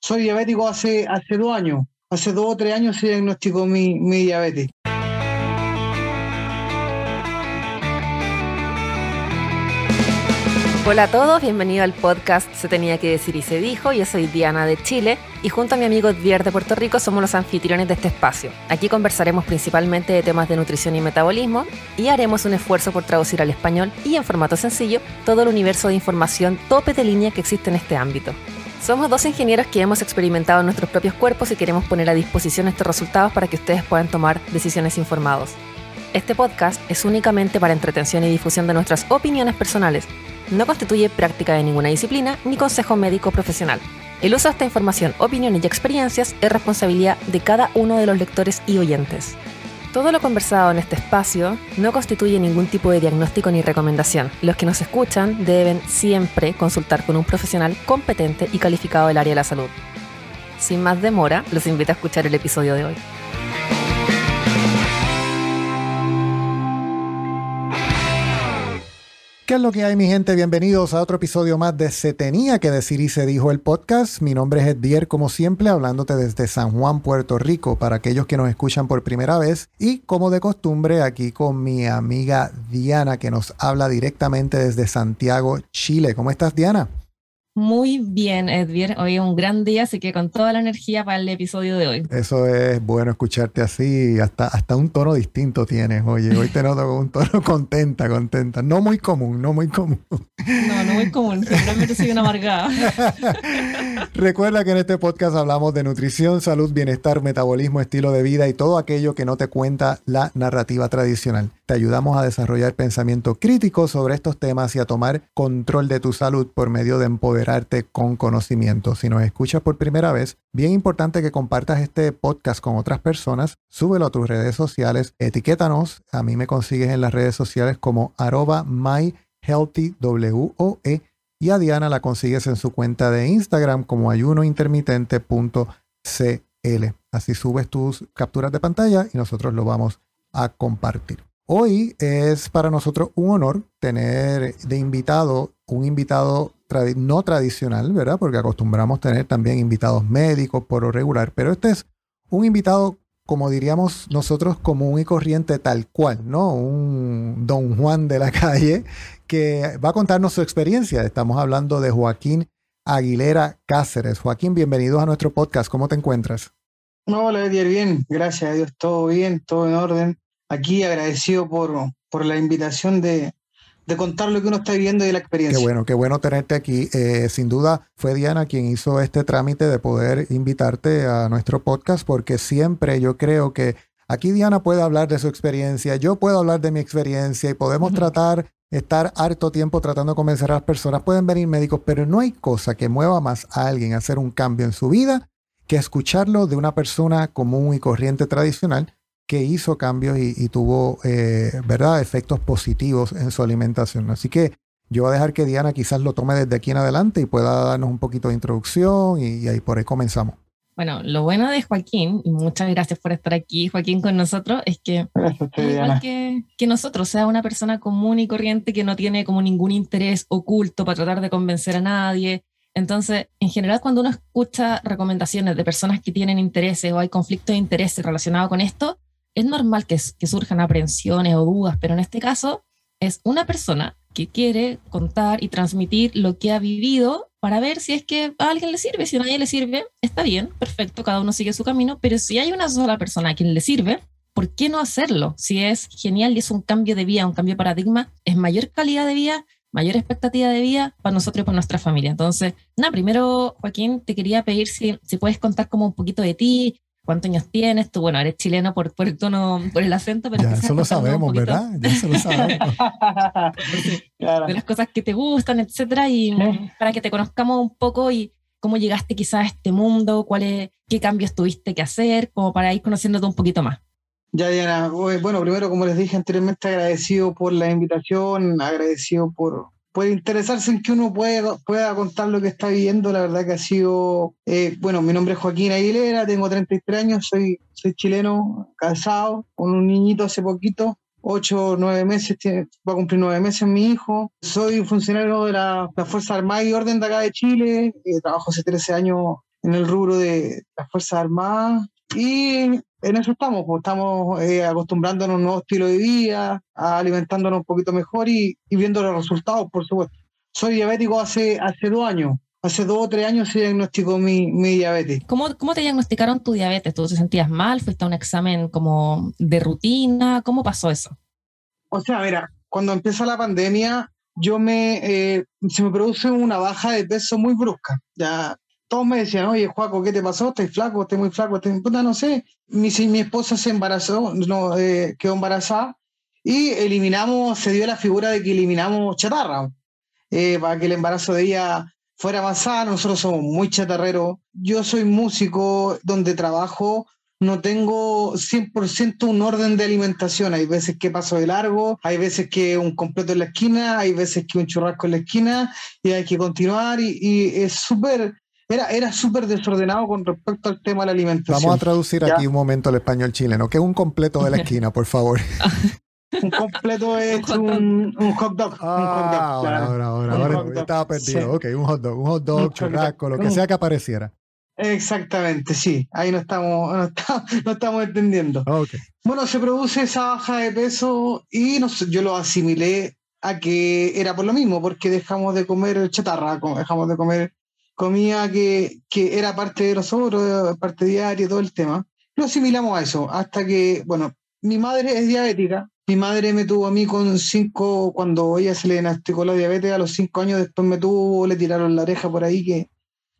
soy diabético hace, hace dos años. Hace dos o tres años se diagnosticó mi, mi diabetes. Hola a todos, bienvenido al podcast Se tenía que decir y se dijo. Yo soy Diana de Chile y junto a mi amigo Edvier de Puerto Rico somos los anfitriones de este espacio. Aquí conversaremos principalmente de temas de nutrición y metabolismo y haremos un esfuerzo por traducir al español y en formato sencillo todo el universo de información tope de línea que existe en este ámbito. Somos dos ingenieros que hemos experimentado en nuestros propios cuerpos y queremos poner a disposición estos resultados para que ustedes puedan tomar decisiones informados. Este podcast es únicamente para entretención y difusión de nuestras opiniones personales no constituye práctica de ninguna disciplina ni consejo médico profesional. El uso de esta información, opiniones y experiencias es responsabilidad de cada uno de los lectores y oyentes. Todo lo conversado en este espacio no constituye ningún tipo de diagnóstico ni recomendación. Los que nos escuchan deben siempre consultar con un profesional competente y calificado del área de la salud. Sin más demora, los invito a escuchar el episodio de hoy. ¿Qué es lo que hay, mi gente? Bienvenidos a otro episodio más de Se Tenía que Decir y Se Dijo el podcast. Mi nombre es Edvier, como siempre, hablándote desde San Juan, Puerto Rico, para aquellos que nos escuchan por primera vez. Y como de costumbre, aquí con mi amiga Diana, que nos habla directamente desde Santiago, Chile. ¿Cómo estás, Diana? Muy bien, Edvier. Hoy es un gran día, así que con toda la energía para el episodio de hoy. Eso es bueno escucharte así, hasta, hasta un tono distinto tienes. Oye, hoy te noto con un tono contenta, contenta. No muy común, no muy común. No, no muy común. Simplemente soy una amargada. Recuerda que en este podcast hablamos de nutrición, salud, bienestar, metabolismo, estilo de vida y todo aquello que no te cuenta la narrativa tradicional. Te ayudamos a desarrollar pensamiento crítico sobre estos temas y a tomar control de tu salud por medio de con conocimiento. Si nos escuchas por primera vez, bien importante que compartas este podcast con otras personas, súbelo a tus redes sociales, etiquétanos. A mí me consigues en las redes sociales como arroba myhealthywoe y a Diana la consigues en su cuenta de Instagram como ayunointermitente.cl. Así subes tus capturas de pantalla y nosotros lo vamos a compartir. Hoy es para nosotros un honor tener de invitado un invitado no tradicional, ¿verdad? Porque acostumbramos tener también invitados médicos por lo regular, pero este es un invitado, como diríamos nosotros, común y corriente tal cual, ¿no? Un don Juan de la calle que va a contarnos su experiencia. Estamos hablando de Joaquín Aguilera Cáceres. Joaquín, bienvenidos a nuestro podcast. ¿Cómo te encuentras? Hola, Edier, bien. Gracias a Dios, todo bien, todo en orden aquí agradecido por, por la invitación de, contar lo que uno está viviendo y la experiencia. Qué bueno, qué bueno tenerte aquí. Eh, sin duda fue Diana quien hizo este trámite de poder invitarte a nuestro podcast porque siempre yo creo que aquí Diana puede hablar de su experiencia, yo puedo hablar de mi experiencia y podemos tratar, estar harto tiempo tratando de convencer a las personas. Pueden venir médicos, pero no hay cosa que mueva más a alguien a hacer un cambio en su vida que escucharlo de una persona común y corriente tradicional que hizo cambios y, tuvo, eh, ¿verdad?, efectos positivos en su alimentación. Así que yo voy a dejar que Diana quizás lo tome desde aquí en adelante y pueda darnos un poquito de introducción y, ahí por ahí comenzamos. Bueno, lo bueno de Joaquín, y muchas gracias por estar aquí, Joaquín, con nosotros, es que igual que, que, nosotros, sea una persona común y corriente que no tiene como ningún interés oculto para tratar de convencer a nadie. Entonces, en general, cuando uno escucha recomendaciones de personas que tienen intereses o hay conflictos de intereses relacionados con esto, es normal que, surjan aprensiones o dudas, pero en este caso es una persona que quiere contar y transmitir lo que ha vivido para ver si es que a alguien le sirve. Si a nadie le sirve, está bien, perfecto, cada uno sigue su camino, pero si hay una sola persona a quien le sirve, ¿por qué no hacerlo? Si es genial y es un cambio de vida, un cambio de paradigma, es mayor calidad de vida, mayor expectativa de vida para nosotros y para nuestra familia. Entonces, nada, primero, Joaquín, te quería pedir si, si puedes contar como un poquito de ti, cuántos años tienes, tú, bueno, eres chileno por, por el tono, por el acento, pero... Ya eso lo sabemos, ¿verdad? Ya eso lo sabemos. De las cosas que te gustan, etcétera, y para que te conozcamos un poco y cómo llegaste quizás a este mundo, cuáles, qué cambios tuviste que hacer, como para ir conociéndote un poquito más. Ya, Diana, bueno, primero, como les dije anteriormente, agradecido por la invitación, agradecido por, puede interesarse en que uno pueda, pueda contar lo que está viviendo. La verdad que ha sido, eh, bueno, mi nombre es Joaquín Aguilera, tengo 33 años, soy, soy chileno, casado, con un niñito hace poquito, 8 o 9 meses, va a cumplir 9 meses mi hijo. Soy funcionario de la, Fuerza Armada y Orden de acá de Chile, eh, trabajo hace 13 años en el rubro de las Fuerzas Armadas y en eso estamos, pues estamos eh, acostumbrándonos a un nuevo estilo de vida, alimentándonos un poquito mejor y, viendo los resultados, por supuesto. Soy diabético hace, hace dos años. Hace dos o tres años se diagnosticó mi, mi diabetes. ¿Cómo, ¿Cómo te diagnosticaron tu diabetes? ¿Tú te sentías mal? ¿Fuiste a un examen como de rutina? ¿Cómo pasó eso? O sea, mira, cuando empieza la pandemia, yo me, eh, se me produce una baja de peso muy brusca. Ya todos me decían, oye, Juaco, ¿qué te pasó? ¿Estás flaco? ¿Estás muy flaco? ¿Estás... Puta, no sé. Mi, mi esposa se embarazó, no, eh, quedó embarazada y eliminamos, se dio la figura de que eliminamos chatarra eh, para que el embarazo de ella fuera más sano. Nosotros somos muy chatarreros. Yo soy músico donde trabajo no tengo 100% un orden de alimentación. Hay veces que paso de largo, hay veces que un completo en la esquina, hay veces que un churrasco en la esquina y hay que continuar y, es súper... Era, era súper desordenado con respecto al tema de la alimentación. Vamos a traducir aquí un momento el español chileno. ¿Qué es un completo de la esquina, por favor? un completo es un, un, hot dog. Ah, ahora, ahora, ahora, ahora, estaba perdido. Ok, un hot dog, un hot dog, churrasco, lo que sea que apareciera. Exactamente, sí. Ahí no estamos, no estamos, entendiendo. Bueno, se produce esa baja de peso y no, yo lo asimilé a que era por lo mismo, porque dejamos de comer chatarra, dejamos de comer comida que, que era parte de nosotros, parte diaria, todo el tema. Lo asimilamos a eso, hasta que, bueno, mi madre es diabética. Mi madre me tuvo a mí con cinco, cuando ella se le diagnosticó la diabetes, a los cinco años después me tuvo, le tiraron la oreja por ahí que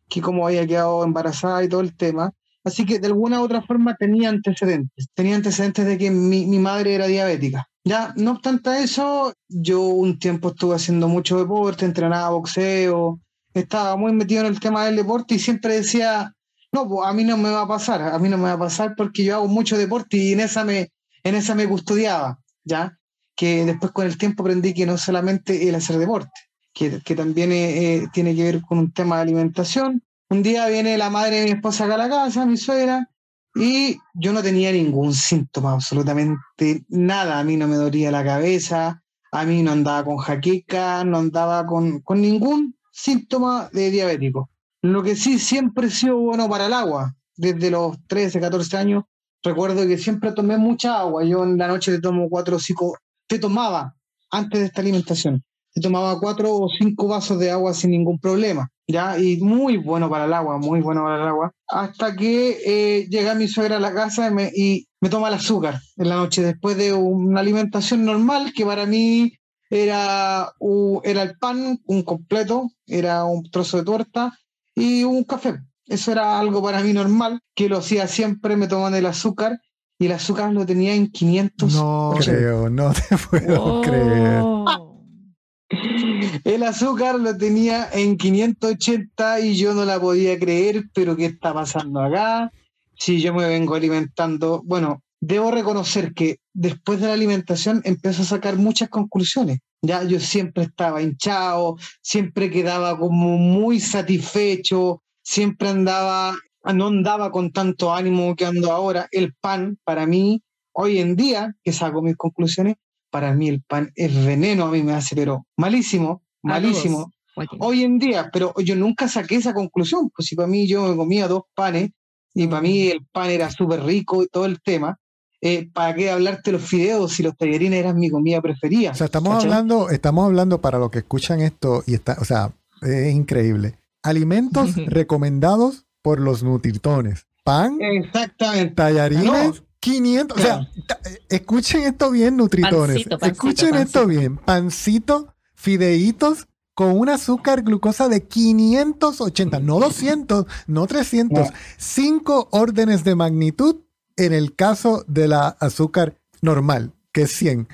que como había quedado embarazada y todo el tema. Así que de alguna u otra forma tenía antecedentes, tenía antecedentes de que mi, mi madre era diabética. Ya, no obstante eso, yo un tiempo estuve haciendo mucho deporte, entrenaba boxeo, estaba muy metido en el tema del deporte y siempre decía, no, pues a mí no me va a pasar, a mí no me va a pasar porque yo hago mucho deporte y en esa me, en esa me custodiaba, ¿ya? Que después con el tiempo aprendí que no solamente el hacer deporte, que, también eh, eh, tiene que ver con un tema de alimentación. Un día viene la madre de mi esposa acá a la casa, mi suegra, y yo no tenía ningún síntoma, absolutamente nada. A mí no me dolía la cabeza, a mí no andaba con jaqueca, no andaba con, con ningún síntoma de diabético. Lo que sí siempre he sido bueno para el agua. Desde los 13, 14 años, recuerdo que siempre tomé mucha agua. Yo en la noche te tomo cuatro o cinco, te tomaba antes de esta alimentación tomaba cuatro o cinco vasos de agua sin ningún problema, ¿ya? Y muy bueno para el agua, muy bueno para el agua. Hasta que eh, llega mi suegra a la casa y me toma el azúcar en la noche, después de una alimentación normal que para mí era, era el pan, un completo, era un trozo de torta y un café. Eso era algo para mí normal, que lo hacía siempre, me toman el azúcar y el azúcar lo tenía en 500. No creo, no te puedo creer. El azúcar lo tenía en 580 y yo no la podía creer, pero ¿qué está pasando acá? Si yo me vengo alimentando, bueno, debo reconocer que después de la alimentación empiezo a sacar muchas conclusiones. Ya yo siempre estaba hinchado, siempre quedaba como muy satisfecho, siempre andaba, no andaba con tanto ánimo que ando ahora. El pan, para mí, hoy en día, que saco mis conclusiones, para mí el pan es veneno, a mí me hace, pero malísimo, malísimo. Hoy en día, pero yo nunca saqué esa conclusión, pues si para mí yo me comía dos panes y para mí el pan era súper rico y todo el tema, eh, ¿para qué hablarte los fideos si los tallarines eran mi comida preferida? O sea, estamos hablando, estamos hablando para los que escuchan esto y está, o sea, es increíble. Alimentos recomendados por los nutritones. Pan, Exactamente. tallarines, 500, o sea, escuchen esto bien, nutritones. escuchen esto bien. Pancito, fideitos con un azúcar glucosa de 580, no 200, no 300, 5 órdenes de magnitud en el caso de la azúcar normal, que es 100.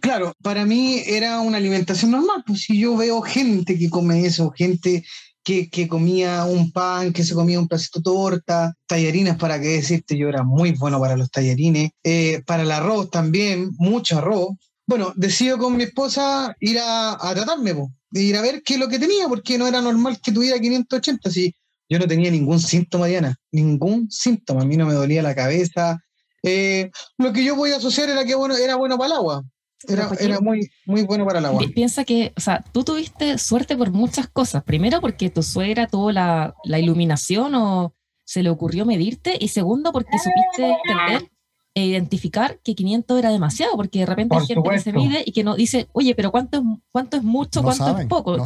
Claro, para mí era una alimentación normal, pues si yo veo gente que come eso, gente que, comía un pan, que se comía un pedacito de torta, tallarines, para qué decirte, yo era muy bueno para los tallarines, eh, para el arroz también, mucho arroz. Bueno, decido con mi esposa ir a, tratarme, ir a ver qué es lo que tenía, porque no era normal que tuviera 580, si yo no tenía ningún síntoma, Diana, ningún síntoma, a mí no me dolía la cabeza. Eh, lo que yo podía asociar era que bueno, era bueno para el agua, Era, era, muy, muy bueno para la agua. Piensa que, o sea, tú tuviste suerte por muchas cosas. Primero, porque tu suegra tuvo la, la iluminación o se le ocurrió medirte. Y segundo, porque supiste entender e identificar que 500 era demasiado, porque de repente hay gente que se mide y que no dice, oye, pero ¿cuánto es, cuánto es mucho, cuánto es poco?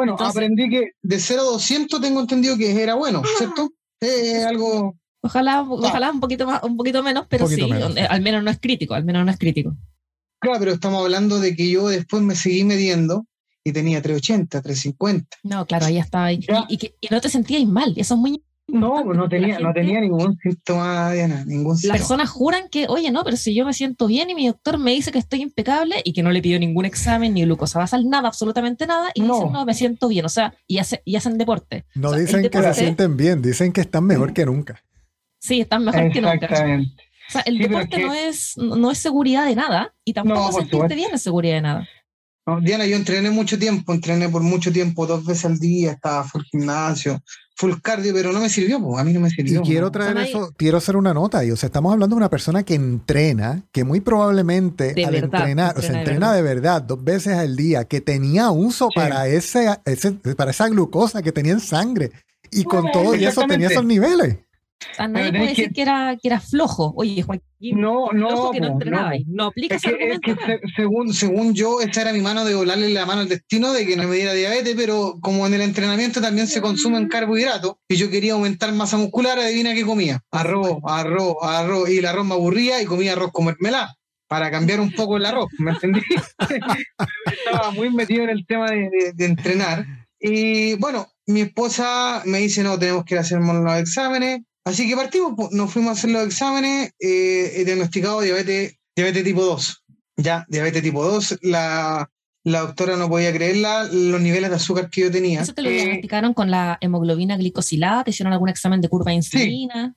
Bueno, aprendí que de 0 a 200 tengo entendido que era bueno, ¿cierto? Eh, algo... Ojalá, ojalá un poquito más, un poquito menos, pero sí, eh, al menos no es crítico, al menos no es crítico. Claro, pero estamos hablando de que yo después me seguí midiendo y tenía 380, 350. No, claro, ahí estaba. Y, y, y, no te sentías mal, eso es muy no, pues no tenía, no tenía ningún síntoma, Diana, ningún síntoma. Las personas juran que, oye, no, pero si yo me siento bien y mi doctor me dice que estoy impecable y que no le pidió ningún examen, ni glucosa basal, nada, absolutamente nada, y dicen, no, me siento bien, o sea, y, y hacen deporte. No dicen que se sienten bien, dicen que están mejor que nunca. Sí, están mejor que nunca. O sea, el deporte no, es, no es seguridad de nada y tampoco sentirte bien es seguridad de nada. Diana, yo entrené mucho tiempo, entrené por mucho tiempo, dos veces al día, estaba full gimnasio, full cardio, pero no me sirvió, a mí no me sirvió. Y quiero traer eso, quiero hacer una nota y o sea, estamos hablando de una persona que entrena, que muy probablemente al entrenar, o sea, entrena de verdad. dos veces al día, que tenía uso para, ese, para esa glucosa que tenía en sangre. Y con todo y eso tenía esos niveles. O sea, nadie puede decir que... era, que era flojo. Oye, Joaquín, no, no, que no entrenaba. No, aplica es que, es que según, según yo, esta era mi mano de volarle la mano al destino de que no me diera diabetes, pero como en el entrenamiento también se consumen carbohidratos y yo quería aumentar masa muscular, adivina qué comía. Arroz, arroz, arroz. Y el arroz me aburría y comía arroz con mermelada para cambiar un poco el arroz, ¿me entendí? Estaba muy metido en el tema de, de entrenar. Y bueno, mi esposa me dice, no, tenemos que ir a hacernos los exámenes Así que partimos, nos fuimos a hacer los exámenes, eh, diagnosticado diabetes, diabetes tipo 2. Ya, diabetes tipo 2, la, la doctora no podía creerla, los niveles de azúcar que yo tenía. ¿Eso te lo diagnosticaron con la hemoglobina glicosilada? ¿Te hicieron algún examen de curva de insulina?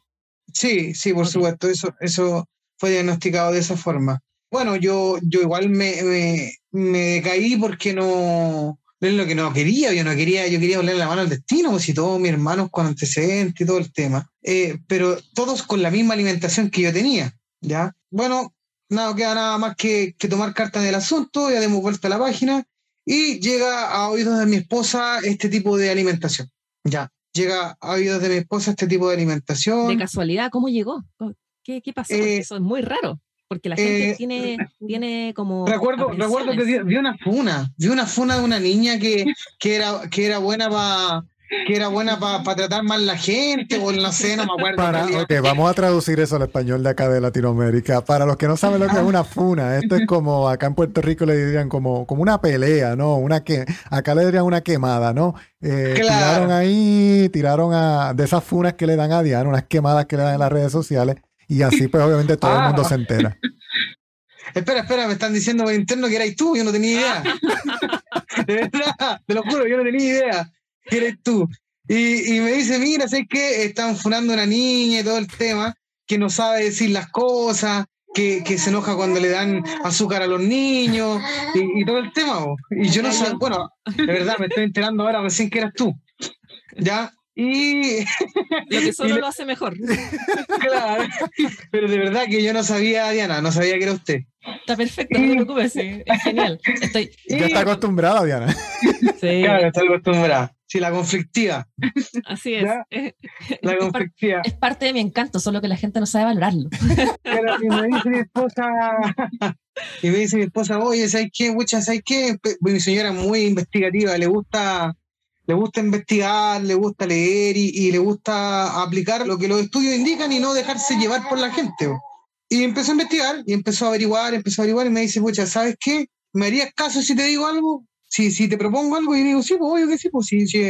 Sí, sí, por supuesto, eso, eso fue diagnosticado de esa forma. Bueno, yo, yo igual me, me, me decaí porque no, es lo que no quería, yo no quería, yo quería volver la mano al destino, pues si todos mis hermanos con antecedentes y todo el tema, eh, pero todos con la misma alimentación que yo tenía, ¿ya? Bueno, nada, queda nada más que, tomar carta del asunto, ya demos vuelta a la página y llega a oídos de mi esposa este tipo de alimentación, ¿ya? Llega a oídos de mi esposa este tipo de alimentación. De casualidad, ¿cómo llegó? ¿Qué, qué pasó? Eh, eso es muy raro porque la gente eh, tiene, tiene como. Recuerdo, recuerdo que vi, una funa, vi una funa de una niña que, que, era, que era buena para que era buena para tratar mal la gente, o no sé, no me acuerdo. Para, ok, vamos a traducir eso al español de acá de Latinoamérica. Para los que no saben lo que es una funa, esto es como acá en Puerto Rico le dirían como, como una pelea, ¿no? Una que, acá le dirían una quemada, ¿no? Eh, tiraron ahí, tiraron a, de esas funas que le dan a Diana, unas quemadas que le dan en las redes sociales. Y así pues obviamente todo el mundo ah. se entera. Espera, espera, me están diciendo por interno que erais tú, yo no tenía idea. de verdad, te lo juro, yo no tenía idea que eres tú. Y, me dice, mira, ¿sabes qué? Están funando una niña y todo el tema, que no sabe decir las cosas, que, se enoja cuando le dan azúcar a los niños y, todo el tema. Y yo no sé, bueno, de verdad me estoy enterando ahora recién que eras tú. ¿Ya? Y lo que solo lo hace mejor. Claro, pero de verdad que yo no sabía, Diana, no sabía que era usted. Está perfecto, no te preocupes, es genial. Estoy... Ya está acostumbrada, Diana. Sí. Claro, está acostumbrada. Sí, la conflictiva. Así es. La conflictiva. Es parte de mi encanto, solo que la gente no sabe valorarlo. Pero, y me dice mi esposa, y me dice mi esposa, oye, ¿sabes qué? Mucha, ¿sabes qué? Mi señora es muy investigativa, le gusta le gusta investigar, le gusta leer y, le gusta aplicar lo que los estudios indican y no dejarse llevar por la gente. Y empezó a investigar y empezó a averiguar, empezó a averiguar y me dice, pucha, ¿sabes qué? ¿Me harías caso si te digo algo? Si, si te propongo algo y digo, sí, pues obvio que sí, pues sí, sí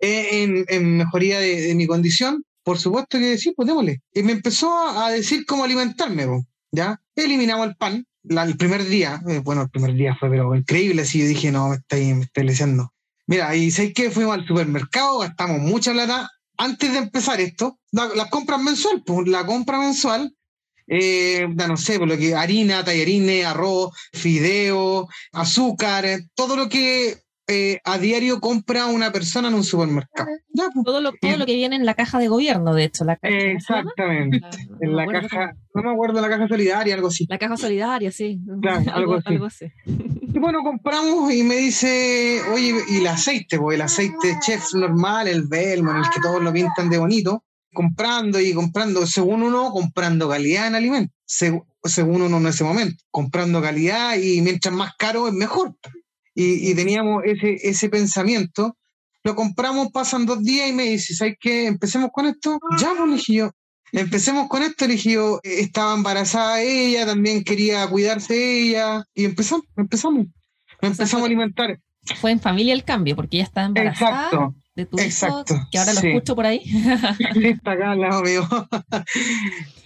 en, en, mejoría de, mi condición, por supuesto que sí, pues démosle. Y me empezó a decir cómo alimentarme, ¿ya? Eliminamos el pan, el primer día, eh, bueno, el primer día fue pero increíble, así yo dije, no, me estoy, me estoy leseando. Mira, y sé que fuimos al supermercado, gastamos mucha plata. Antes de empezar esto, las la compras mensual, pues la compra mensual, eh, no sé, por lo que harina, tallarines, arroz, fideo, azúcar, todo lo que eh, a diario compra una persona en un supermercado. Ya, pues. todo, lo, todo lo que viene en la caja de gobierno, de hecho. La caja, Exactamente. en la caja, no me acuerdo, la caja solidaria, algo así. La caja solidaria, sí. Claro, algo, así. Y bueno, compramos y me dice, oye, y el aceite, pues el aceite chef normal, el Belmont, el que todos lo pintan de bonito, comprando y comprando, según uno, comprando calidad en alimentos, según uno en ese momento, comprando calidad y mientras más caro es mejor y, teníamos ese, ese pensamiento. Lo compramos, pasan dos días y me dice, ¿sabes qué? Empecemos con esto. Ya, pues le dije yo. Empecemos con esto, le dije yo, estaba embarazada ella, también quería cuidarse ella, y empezamos, empezamos. empezamos a alimentar. Fue en familia el cambio, porque ella estaba embarazada. Exacto. De tu Exacto, que ahora lo escucho por ahí. sí, está acá mío.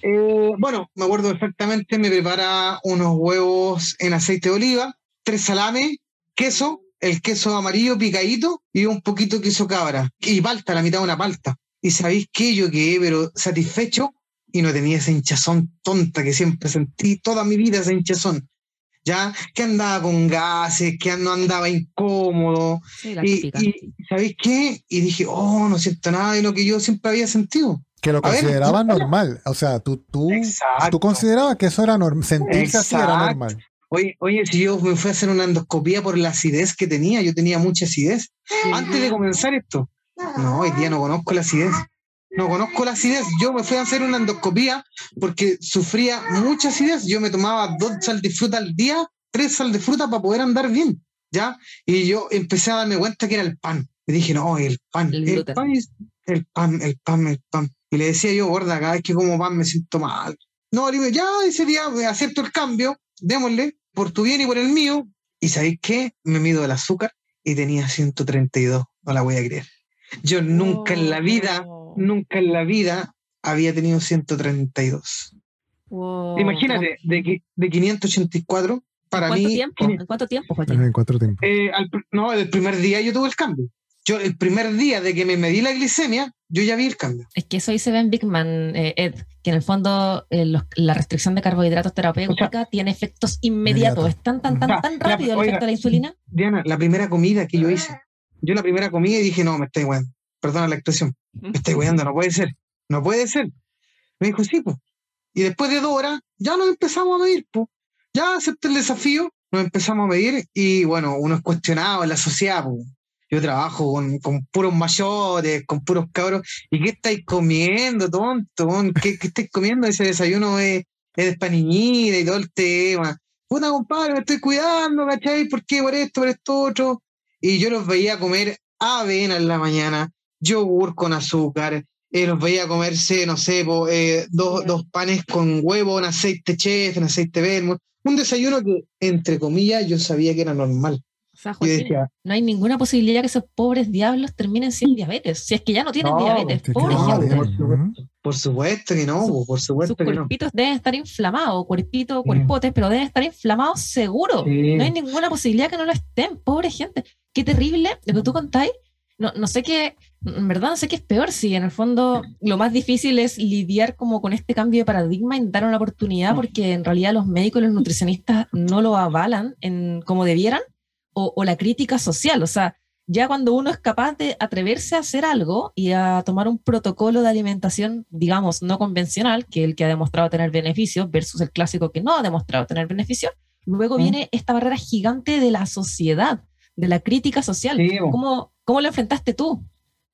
Eh, bueno, me acuerdo perfectamente, me prepara unos huevos en aceite de oliva, tres salames, queso, el queso amarillo picadito y un poquito de queso cabra. Y palta, la mitad de una palta. Y sabéis que yo quedé, pero satisfecho y no tenía esa hinchazón tonta que siempre sentí toda mi vida, esa hinchazón. ¿Ya? Que andaba con gases, que no andaba incómodo. y, ¿sabéis qué? Y dije, oh, no siento nada de lo que yo siempre había sentido. Que lo consideraba normal. O sea, tú, tú, tú considerabas que eso era normal. Sentirse así era normal. Oye, oye, si yo me fui a hacer una endoscopía por la acidez que tenía, yo tenía mucha acidez. Antes de comenzar esto, no, hoy día no conozco la acidez. No conozco la acidez. Yo me fui a hacer una endoscopía porque sufría mucha acidez. Yo me tomaba dos sal de fruta al día, tres sal de fruta para poder andar bien. ¿Ya? Y yo empecé a darme cuenta que era el pan. Y dije, no, el pan, el, el pan, el pan, el pan, el pan. Y le decía yo, gorda, cada vez que como pan me siento mal. No, ya ese día acepto el cambio, démosle por tu bien y por el mío. ¿Y sabéis qué? Me mido el azúcar y tenía 132. No la voy a creer. Yo nunca en la vida, nunca en la vida había tenido 132. Imagínate, de, de 584 para mí. Tiempo? ¿En cuánto tiempo? En cuatro tiempo. Eh, no, el primer día yo tuve el cambio. Yo, el primer día de que me medí la glicemia, yo ya vi el cambio. Es que eso dice Ben Bigman, eh, Ed, que en el fondo eh, la restricción de carbohidratos terapéutica tiene efectos inmediatos. ¿Es tan, tan, tan, tan rápido el efecto de la insulina? Diana, la primera comida que yo hice, yo la primera comida y dije, no, me estoy weando. Perdona la expresión. Me estoy weando, no puede ser. No puede ser. Me dijo, sí, pues. Y después de dos horas, ya nos empezamos a medir, pues. Ya acepté el desafío, nos empezamos a medir y bueno, uno es cuestionado en la sociedad, pues yo trabajo con, con, puros mayores, con puros cabros. ¿Y qué estáis comiendo, tonto? ¿Qué, qué estáis comiendo? Ese desayuno es, es de y todo el tema. Puta, compadre, me estoy cuidando, ¿cachai? ¿Por qué? Por esto, por esto, otro. Y yo los veía comer avena en la mañana, yogur con azúcar, eh, los veía comerse, no sé, eh, dos, dos, panes con huevo, en aceite chef, en aceite vermo. Un desayuno que, entre comillas, yo sabía que era normal no hay ninguna posibilidad que esos pobres diablos terminen sin diabetes. Si es que ya no tienen diabetes, Por, supuesto, que no, por supuesto Sus cuerpitos deben estar inflamados, cuerpitos, cuerpotes, pero deben estar inflamados seguro. No hay ninguna posibilidad que no lo estén, pobre gente. Qué terrible lo que tú contáis. No, no sé qué, en verdad no sé qué es peor, si en el fondo lo más difícil es lidiar como con este cambio de paradigma y dar una oportunidad, porque en realidad los médicos y los nutricionistas no lo avalan en, como debieran o, la crítica social. O sea, ya cuando uno es capaz de atreverse a hacer algo y a tomar un protocolo de alimentación, digamos, no convencional, que el que ha demostrado tener beneficios, versus el clásico que no ha demostrado tener beneficios, luego mm. viene esta barrera gigante de la sociedad, de la crítica social. ¿Cómo, ¿Cómo lo enfrentaste tú?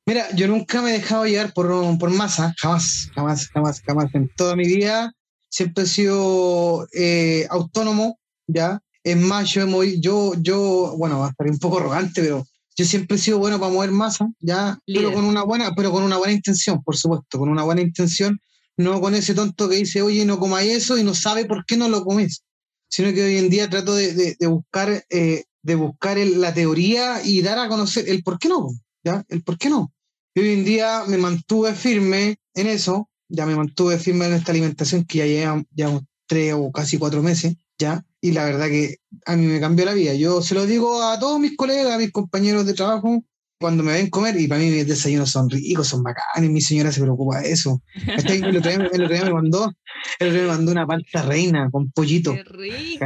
Mira, yo nunca me he dejado llevar por, por masa, jamás, jamás, jamás, jamás. En toda mi vida siempre he sido eh, autónomo, ¿ya? Es más, yo, yo, yo, bueno, va a estar un poco arrogante, pero yo siempre he sido bueno para mover masa, ya, pero con una buena, pero con una buena intención, por supuesto, con una buena intención, no con ese tonto que dice, oye, no comáis eso y no sabe por qué no lo comes, sino que hoy en día trato de, buscar, eh, de buscar la teoría y dar a conocer el por qué no, ya, el por qué no. Y hoy en día me mantuve firme en eso, ya me mantuve firme en esta alimentación que ya lleva ya tres o casi cuatro meses, ya, y la verdad que a mí me cambió la vida. Yo se lo digo a todos mis colegas, a mis compañeros de trabajo, cuando me ven comer, y para mí mis desayunos son ricos, son bacanes, mi señora se preocupa de eso. El otro día, me mandó, el me mandó una palta reina con pollito. ¡Qué rico!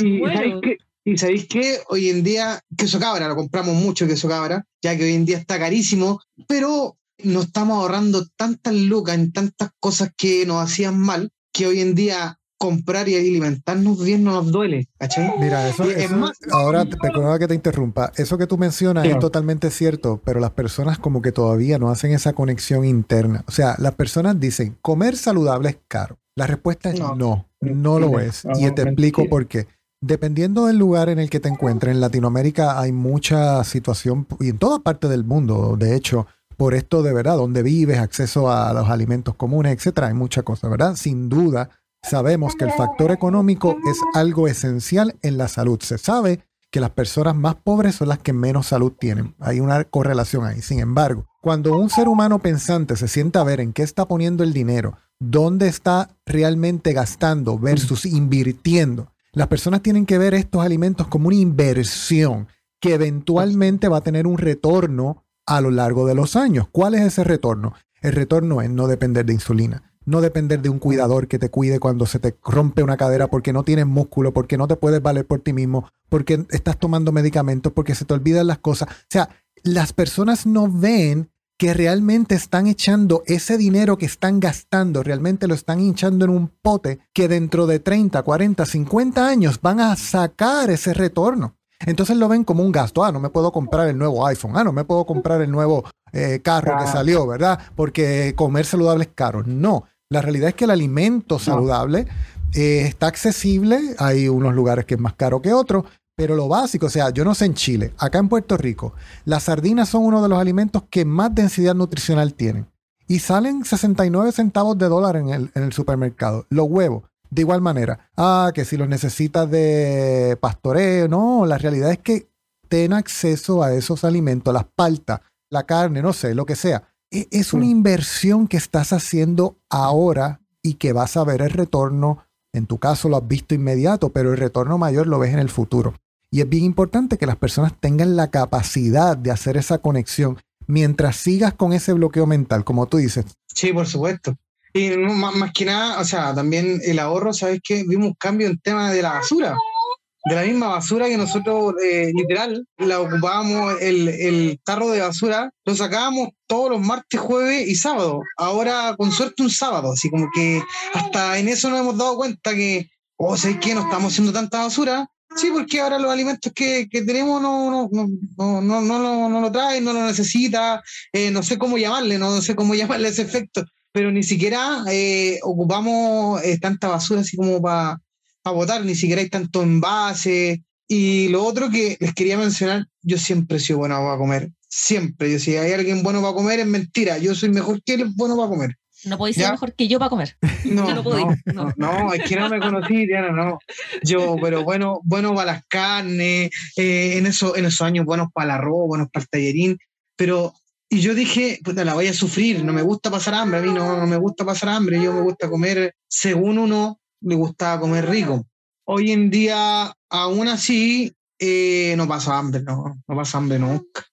y, Y sabéis que hoy en día, queso cabra, lo compramos mucho queso cabra, ya que hoy en día está carísimo, pero nos estamos ahorrando tantas lucas en tantas cosas que nos hacían mal, que hoy en día comprar y alimentarnos bien no nos duele, ¿cachai? Mira, eso, es más, ahora perdona que te interrumpa, eso que tú mencionas es totalmente cierto, pero las personas como que todavía no hacen esa conexión interna. O sea, las personas dicen, comer saludable es caro. La respuesta es no, no, no lo es. y te explico por qué. Dependiendo del lugar en el que te encuentres, en Latinoamérica hay mucha situación, y en toda parte del mundo, de hecho, por esto de verdad, donde vives, acceso a los alimentos comunes, etcétera, hay mucha cosa, ¿verdad? Sin duda, sabemos que el factor económico es algo esencial en la salud. Se sabe que las personas más pobres son las que menos salud tienen. Hay una correlación ahí. Sin embargo, cuando un ser humano pensante se sienta a ver en qué está poniendo el dinero, dónde está realmente gastando versus invirtiendo, las personas tienen que ver estos alimentos como una inversión que eventualmente va a tener un retorno a lo largo de los años. ¿Cuál es ese retorno? El retorno es no depender de insulina, no depender de un cuidador que te cuide cuando se te rompe una cadera porque no tienes músculo, porque no te puedes valer por ti mismo, porque estás tomando medicamentos, porque se te olvidan las cosas. O sea, las personas no ven que realmente están echando ese dinero que están gastando, realmente lo están hinchando en un pote que dentro de 30, 40, 50 años van a sacar ese retorno. Entonces lo ven como un gasto. Ah, no me puedo comprar el nuevo iPhone. Ah, no me puedo comprar el nuevo eh, carro que salió, ¿verdad? Porque comer saludable es caro. No, la realidad es que el alimento saludable eh, está accesible. Hay unos lugares que es más caro que otros. Pero lo básico, o sea, yo no sé en Chile, acá en Puerto Rico, las sardinas son uno de los alimentos que más densidad nutricional tienen. Y salen 69 centavos de dólar en el, en el supermercado. Los huevos, de igual manera, ah, que si los necesitas de pastoreo, no, la realidad es que ten acceso a esos alimentos, las paltas, la carne, no sé, lo que sea. E, es una mm. inversión que estás haciendo ahora y que vas a ver el retorno. En tu caso lo has visto inmediato, pero el retorno mayor lo ves en el futuro. Y es bien importante que las personas tengan la capacidad de hacer esa conexión mientras sigas con ese bloqueo mental, como tú dices. Sí, por supuesto. Y más, que nada, o sea, también el ahorro, ¿sabes qué? Vimos un cambio en tema de la basura. De la misma basura que nosotros, eh, literal, la ocupábamos, el, el tarro de basura, lo sacábamos todos los martes, jueves y sábado. Ahora, con suerte, un sábado. Así como que hasta en eso nos hemos dado cuenta que, oh, ¿sabes qué? No estamos haciendo tanta basura. Sí, porque ahora los alimentos que, que tenemos no, no, no, no, no, no, lo traen, no lo necesita, eh, no sé cómo llamarle, no sé cómo llamarle ese efecto pero ni siquiera eh, ocupamos eh, tanta basura así como para botar, ni siquiera hay tanto envase. Y lo otro que les quería mencionar, yo siempre he sido bueno para comer, siempre. Yo si hay alguien bueno para comer es mentira, yo soy mejor que él bueno para comer. No podéis ser mejor que yo para comer. No, no, no, es que no me conocí, Diana, no. Yo, pero bueno, bueno para las carnes, eh, en, eso, en esos años buenos para el arroz, buenos para el tallerín, pero y yo dije, puta, la voy a sufrir, no me gusta pasar hambre, a mí no, no me gusta pasar hambre, yo me gusta comer, según uno, me gusta comer rico. Hoy en día, aún así, eh, no paso hambre, no, no paso hambre nunca.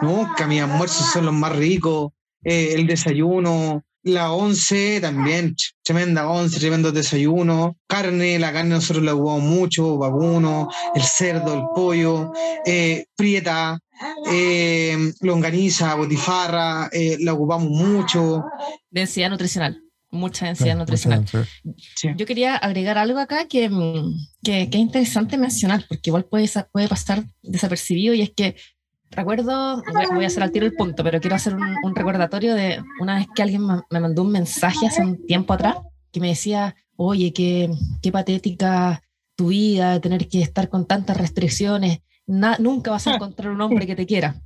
Nunca, mis almuerzos son los más ricos, eh, el desayuno, la once también, tremenda once, tremendo desayuno. Carne, la carne nosotros la jugamos mucho, vacuno, el cerdo, el pollo, eh, prieta, eh, longaniza, botifarra, la ocupamos mucho. Densidad nutricional, mucha densidad nutricional. Yo quería agregar algo acá que, que, que, es interesante mencionar, porque igual puede, puede pasar desapercibido, y es que recuerdo, voy a hacer al tiro el punto, pero quiero hacer un, recordatorio de una vez que alguien me mandó un mensaje hace un tiempo atrás que me decía, oye, qué, qué patética tu vida, tener que estar con tantas restricciones, nunca vas a encontrar un hombre que te quiera.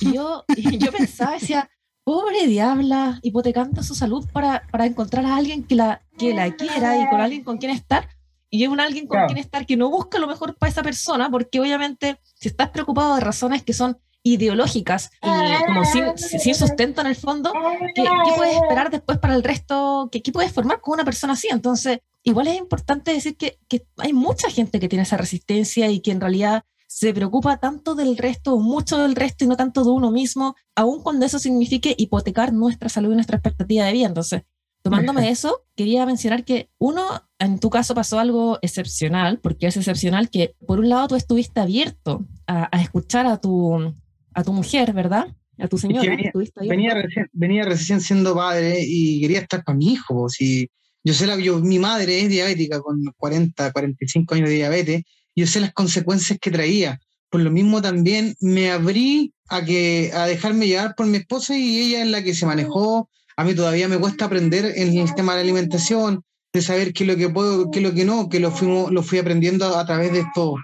Y yo, yo pensaba, decía, pobre diabla, hipotecando su salud para, para encontrar a alguien que la, que la quiera y con alguien con quien estar. Y es un alguien con quien estar que no busca lo mejor para esa persona, porque obviamente si estás preocupado de razones que son ideológicas y como sin, sin sustento en el fondo, ¿qué, ¿qué, puedes esperar después para el resto? ¿Qué, ¿Qué, puedes formar con una persona así? Entonces, igual es importante decir que, que, hay mucha gente que tiene esa resistencia y que en realidad se preocupa tanto del resto, mucho del resto y no tanto de uno mismo, aun cuando eso signifique hipotecar nuestra salud y nuestra expectativa de vida. Entonces, tomándome eso, quería mencionar que uno, en tu caso pasó algo excepcional, porque es excepcional que por un lado tú estuviste abierto a, escuchar a tu, a tu mujer, ¿verdad? A tu señora. venía, venía, recién, siendo padre y quería estar con mi hijo. Si, yo sé, la, yo, mi madre es diabética con 40, 45 años de diabetes, yo sé las consecuencias que traía. Por lo mismo también me abrí a, que, a dejarme llevar por mi esposa y ella es la que se manejó, a mí todavía me cuesta aprender en el tema de alimentación, de saber qué es lo que puedo, qué es lo que no, que lo, fuimos, lo fui aprendiendo a través de estos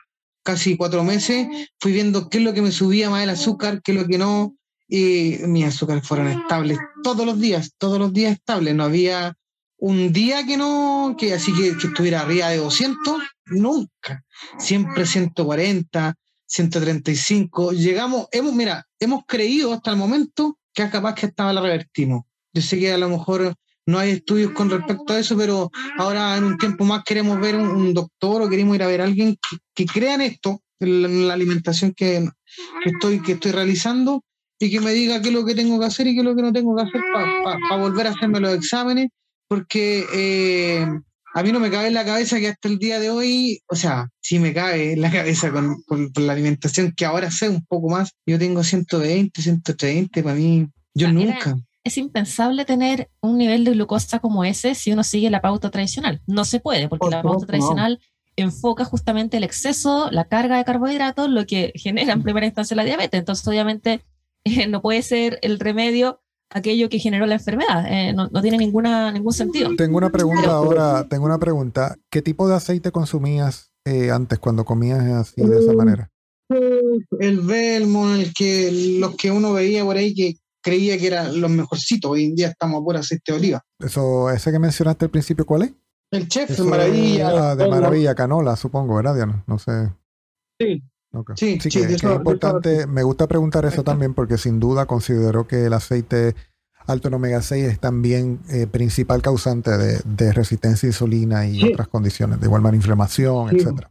casi cuatro meses, fui viendo qué es lo que me subía más el azúcar, qué es lo que no, y mis azúcares fueron estables todos los días, todos los días estables, no había un día que no, que así que, que estuviera arriba de 200, nunca, siempre 140, 135, llegamos, hemos, mira, hemos creído hasta el momento que capaz que estaba la revertimos, yo sé que a lo mejor no hay estudios con respecto a eso, pero ahora en un tiempo más queremos ver un, doctor o queremos ir a ver a alguien que, crea en esto, en la, alimentación que, estoy, que estoy realizando, y que me diga qué es lo que tengo que hacer y qué es lo que no tengo que hacer para volver a hacerme los exámenes, porque eh, a mí no me cabe en la cabeza que hasta el día de hoy, o sea, sí me cabe en la cabeza con, la alimentación, que ahora sé un poco más, yo tengo 120, 130, para mí, yo nunca es impensable tener un nivel de glucosa como ese si uno sigue la pauta tradicional. No se puede, porque la pauta tradicional enfoca justamente el exceso, la carga de carbohidratos, lo que genera en primera instancia la diabetes. Entonces, obviamente, eh, no puede ser el remedio aquello que generó la enfermedad. Eh, no, tiene ninguna, ningún sentido. Tengo una pregunta ahora, tengo una pregunta. ¿Qué tipo de aceite consumías eh, antes cuando comías así de esa manera? El Belmo, el que, los que uno veía por ahí que creía que eran los mejorcitos. Hoy en día estamos a pura aceite de oliva. Eso, ese que mencionaste al principio, ¿cuál es? El chef, de Maravilla. de Maravilla, Canola, supongo, ¿verdad, Diana? No sé. Sí. Sí, sí, que, es importante. Me gusta preguntar eso también porque sin duda considero que el aceite alto en omega 6 es también eh, principal causante de, resistencia a insulina y otras condiciones, de igual manera inflamación, etcétera.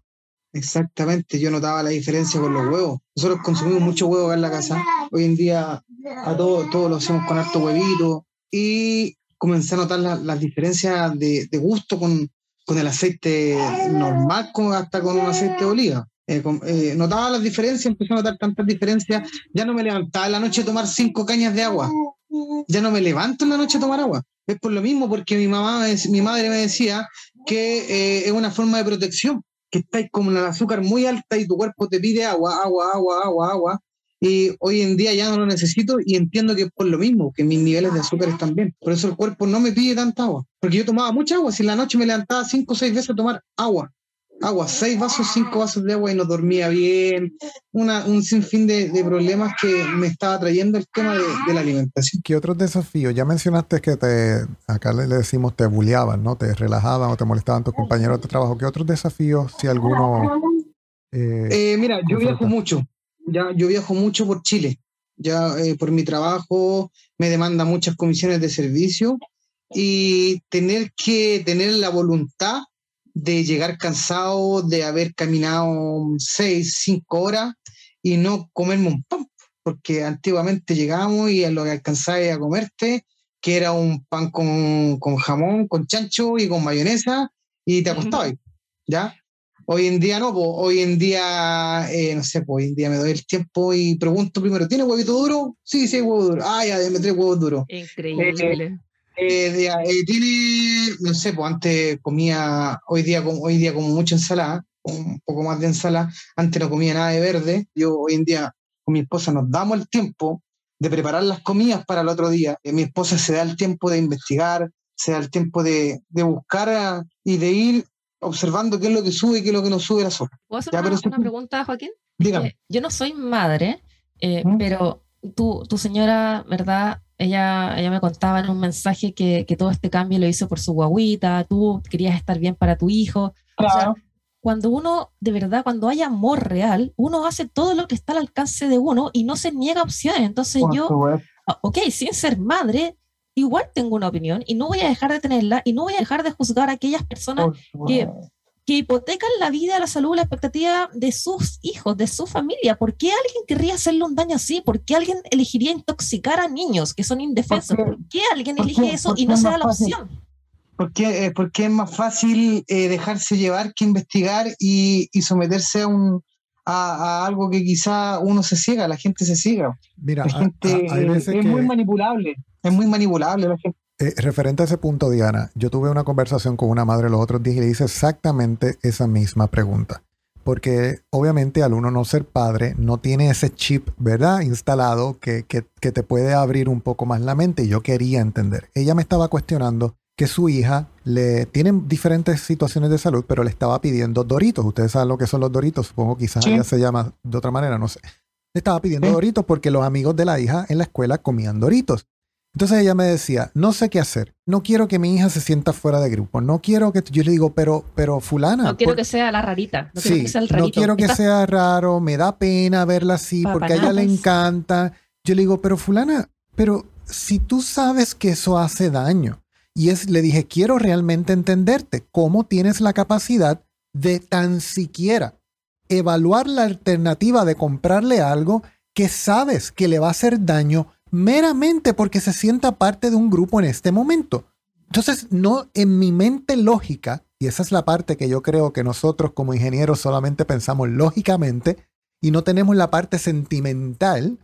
Exactamente, yo notaba la diferencia con los huevos. Nosotros consumimos mucho huevo acá en la casa. Hoy en día a todos todo lo hacemos con harto huevito y comencé a notar las diferencias de, gusto con, con, el aceite normal con, hasta con un aceite de oliva. Eh, eh, notaba las diferencias, empecé a notar tantas diferencias. Ya no me levantaba en la noche a tomar cinco cañas de agua. Ya no me levanto en la noche a tomar agua. Es por lo mismo, porque mi mamá, mi madre me decía que eh, es una forma de protección que estáis con el azúcar muy alta y tu cuerpo te pide agua, agua, agua, agua, agua. Y hoy en día ya no lo necesito y entiendo que es por lo mismo, que mis niveles de azúcar están bien. Por eso el cuerpo no me pide tanta agua. Porque yo tomaba mucha agua. Si en la noche me levantaba cinco o seis veces a tomar agua. Agua, seis vasos, cinco vasos de agua y no dormía bien. Una, un sinfín de, de problemas que me estaba trayendo el tema de, la alimentación. ¿Qué otros desafíos? Ya mencionaste que te, acá le, decimos te bulleaban, ¿no? Te relajaban o te molestaban tus compañeros de trabajo. ¿Qué otros desafíos, si alguno? Eh, eh, mira, yo viajo mucho. Ya, yo viajo mucho por Chile. Ya eh, por mi trabajo me demanda muchas comisiones de servicio y tener que tener la voluntad de llegar cansado, de haber caminado seis, cinco horas y no comerme un pan, porque antiguamente llegábamos y a lo que alcanzaba a comerte, que era un pan con, con jamón, con chancho y con mayonesa, y te acostabas, ¿ya? Hoy en día no, hoy en día, eh, no sé, pues hoy en día me doy el tiempo y pregunto primero, ¿tiene huevito duro? Sí, sí, huevo duro. Ah, ya, me trae huevos duros. Increíble. Eh, eh, tiene, no sé, pues antes comía, hoy día, hoy día como mucha ensalada, un poco más de ensalada, antes no comía nada de verde, yo hoy en día con mi esposa nos damos el tiempo de preparar las comidas para el otro día, mi esposa se da el tiempo de investigar, se da el tiempo de, de buscar y de ir observando qué es lo que sube y qué es lo que no sube la sopa. ¿Puedo hacer una, pregunta, Joaquín? Dígame. Eh, yo no soy madre, ¿Mm? pero tu, tu señora, ¿verdad? Ella, ella me contaba en un mensaje que, que, todo este cambio lo hizo por su guaguita, tú querías estar bien para tu hijo. cuando uno, de verdad, cuando hay amor real, uno hace todo lo que está al alcance de uno y no se niega opciones. Entonces yo, ah, ok, sin ser madre, igual tengo una opinión y no voy a dejar de tenerla y no voy a dejar de juzgar a aquellas personas que que hipotecan la vida, la salud, la expectativa de sus hijos, de su familia. ¿Por qué alguien querría hacerle un daño así? ¿Por qué alguien elegiría intoxicar a niños que son indefensos? ¿Por qué alguien elige eso y no se da la opción? Porque, eh, porque es más fácil eh, dejarse llevar que investigar y, someterse a un a, algo que quizá uno se ciega, la gente se ciega. Mira, la gente es muy manipulable, es muy manipulable la gente. Eh, referente a ese punto, Diana, yo tuve una conversación con una madre los otros días y le hice exactamente esa misma pregunta. Porque obviamente al uno no ser padre, no tiene ese chip, ¿verdad? Instalado que, que, que te puede abrir un poco más la mente. Y yo quería entender. Ella me estaba cuestionando que su hija le tienen diferentes situaciones de salud, pero le estaba pidiendo doritos. Ustedes saben lo que son los doritos, supongo quizás ella se llama de otra manera, no sé. Le estaba pidiendo doritos porque los amigos de la hija en la escuela comían doritos. Entonces ella me decía, no sé qué hacer, no quiero que mi hija se sienta fuera de grupo, no quiero que... Yo le digo, pero, pero fulana... No quiero que sea la rarita, no quiero que sea el rarito. No quiero que sea raro, me da pena verla así porque a ella le encanta. Yo le digo, pero fulana, pero si tú sabes que eso hace daño, y es, le dije, quiero realmente entenderte, ¿cómo tienes la capacidad de tan siquiera evaluar la alternativa de comprarle algo que sabes que le va a hacer daño meramente porque se sienta parte de un grupo en este momento. Entonces, no en mi mente lógica, y esa es la parte que yo creo que nosotros como ingenieros solamente pensamos lógicamente y no tenemos la parte sentimental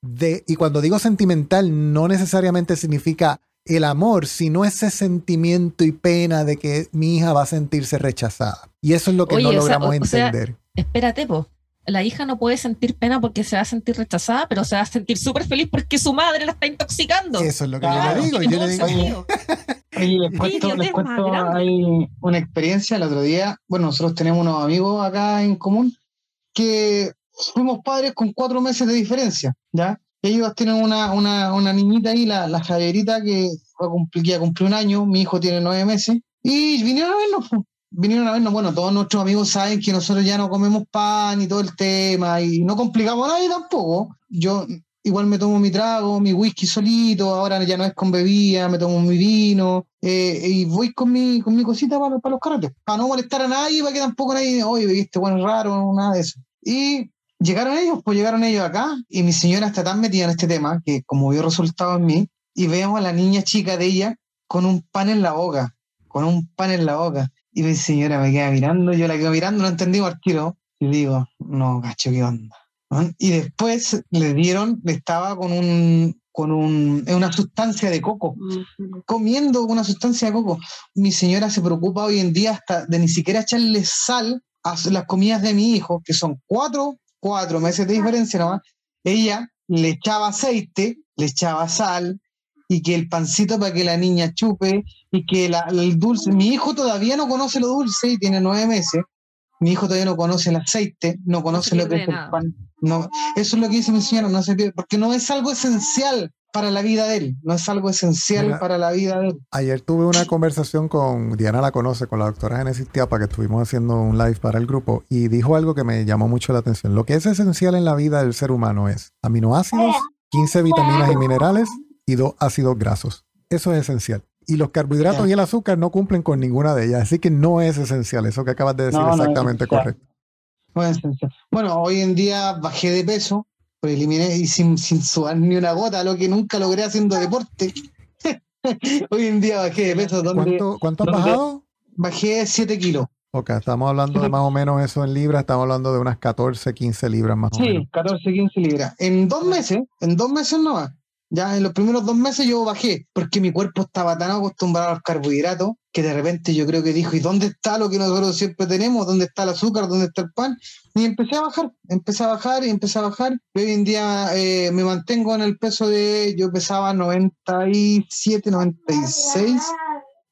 de, y cuando digo sentimental no necesariamente significa el amor, sino ese sentimiento y pena de que mi hija va a sentirse rechazada. Y eso es lo que no logramos entender. espérate, vos la hija no puede sentir pena porque se va a sentir rechazada, pero se va a sentir súper feliz porque su madre la está intoxicando. Eso es lo que yo le digo. Yo le digo. les cuento, les cuento hay una experiencia el otro día. Bueno, nosotros tenemos unos amigos acá en común que fuimos padres con cuatro meses de diferencia, ¿ya? Ellos tienen una, una, una niñita ahí, la, la Javierita, que va a cumplir, un año, mi hijo tiene nueve meses, y vinieron a vernos vinieron a vernos, bueno, todos nuestros amigos saben que nosotros ya no comemos pan y todo el tema y no complicamos a nadie tampoco. Yo igual me tomo mi trago, mi whisky solito, ahora ya no es con bebida, me tomo mi vino eh, y voy con mi, con mi cosita para, para los carretes, para no molestar a nadie, para que tampoco nadie, oye, este bueno raro, nada de eso. Y llegaron ellos, pues llegaron ellos acá y mi señora está tan metida en este tema que como vio resultado en mí y vemos a la niña chica de ella con un pan en la boca, con un pan en la boca. Y mi señora me queda mirando, yo la quedo mirando, no entendí al tiro. Y digo, no, cacho, ¿qué onda? Y después le dieron, estaba con un, con un, una sustancia de coco, comiendo una sustancia de coco. Mi señora se preocupa hoy en día hasta de ni siquiera echarle sal a las comidas de mi hijo, que son cuatro, cuatro meses de diferencia nomás. Ella le echaba aceite, le echaba sal, y que el pancito para que la niña chupe y que el dulce. Mi hijo todavía no conoce lo dulce y tiene nueve meses. Mi hijo todavía no conoce el aceite, no conoce lo que es el pan. No, eso es lo que dice mi señora, no se pierde, porque no es algo esencial para la vida de él, no es algo esencial para la vida de él. Ayer tuve una conversación con, Diana la conoce, con la doctora Genesis Tiapa, que estuvimos haciendo un live para el grupo, y dijo algo que me llamó mucho la atención. Lo que es esencial en la vida del ser humano es aminoácidos, 15 vitaminas y minerales, y dos ácidos grasos. Eso es esencial. Y los carbohidratos y el azúcar no cumplen con ninguna de ellas, así que no es esencial. Eso que acabas de decir exactamente correcto. No es esencial. Bueno, hoy en día bajé de peso, eliminé y sin, sin sudar ni una gota, lo que nunca logré haciendo deporte. hoy en día bajé de peso. ¿Cuánto, ¿cuánto has bajado? Bajé 7 kilos. Ok, estamos hablando de más o menos eso en libras, estamos hablando de unas 14, 15 libras más o menos. Sí, 14, 15 libras. En dos meses, en dos meses no más. Ya en los primeros dos meses yo bajé, porque mi cuerpo estaba tan acostumbrado al carbohidrato que de repente yo creo que dijo, ¿y dónde está lo que nosotros siempre tenemos? ¿Dónde está el azúcar? ¿Dónde está el pan? Y empecé a bajar, empecé a bajar y empecé a bajar. Hoy en día eh, me mantengo en el peso de, yo pesaba 97, 96.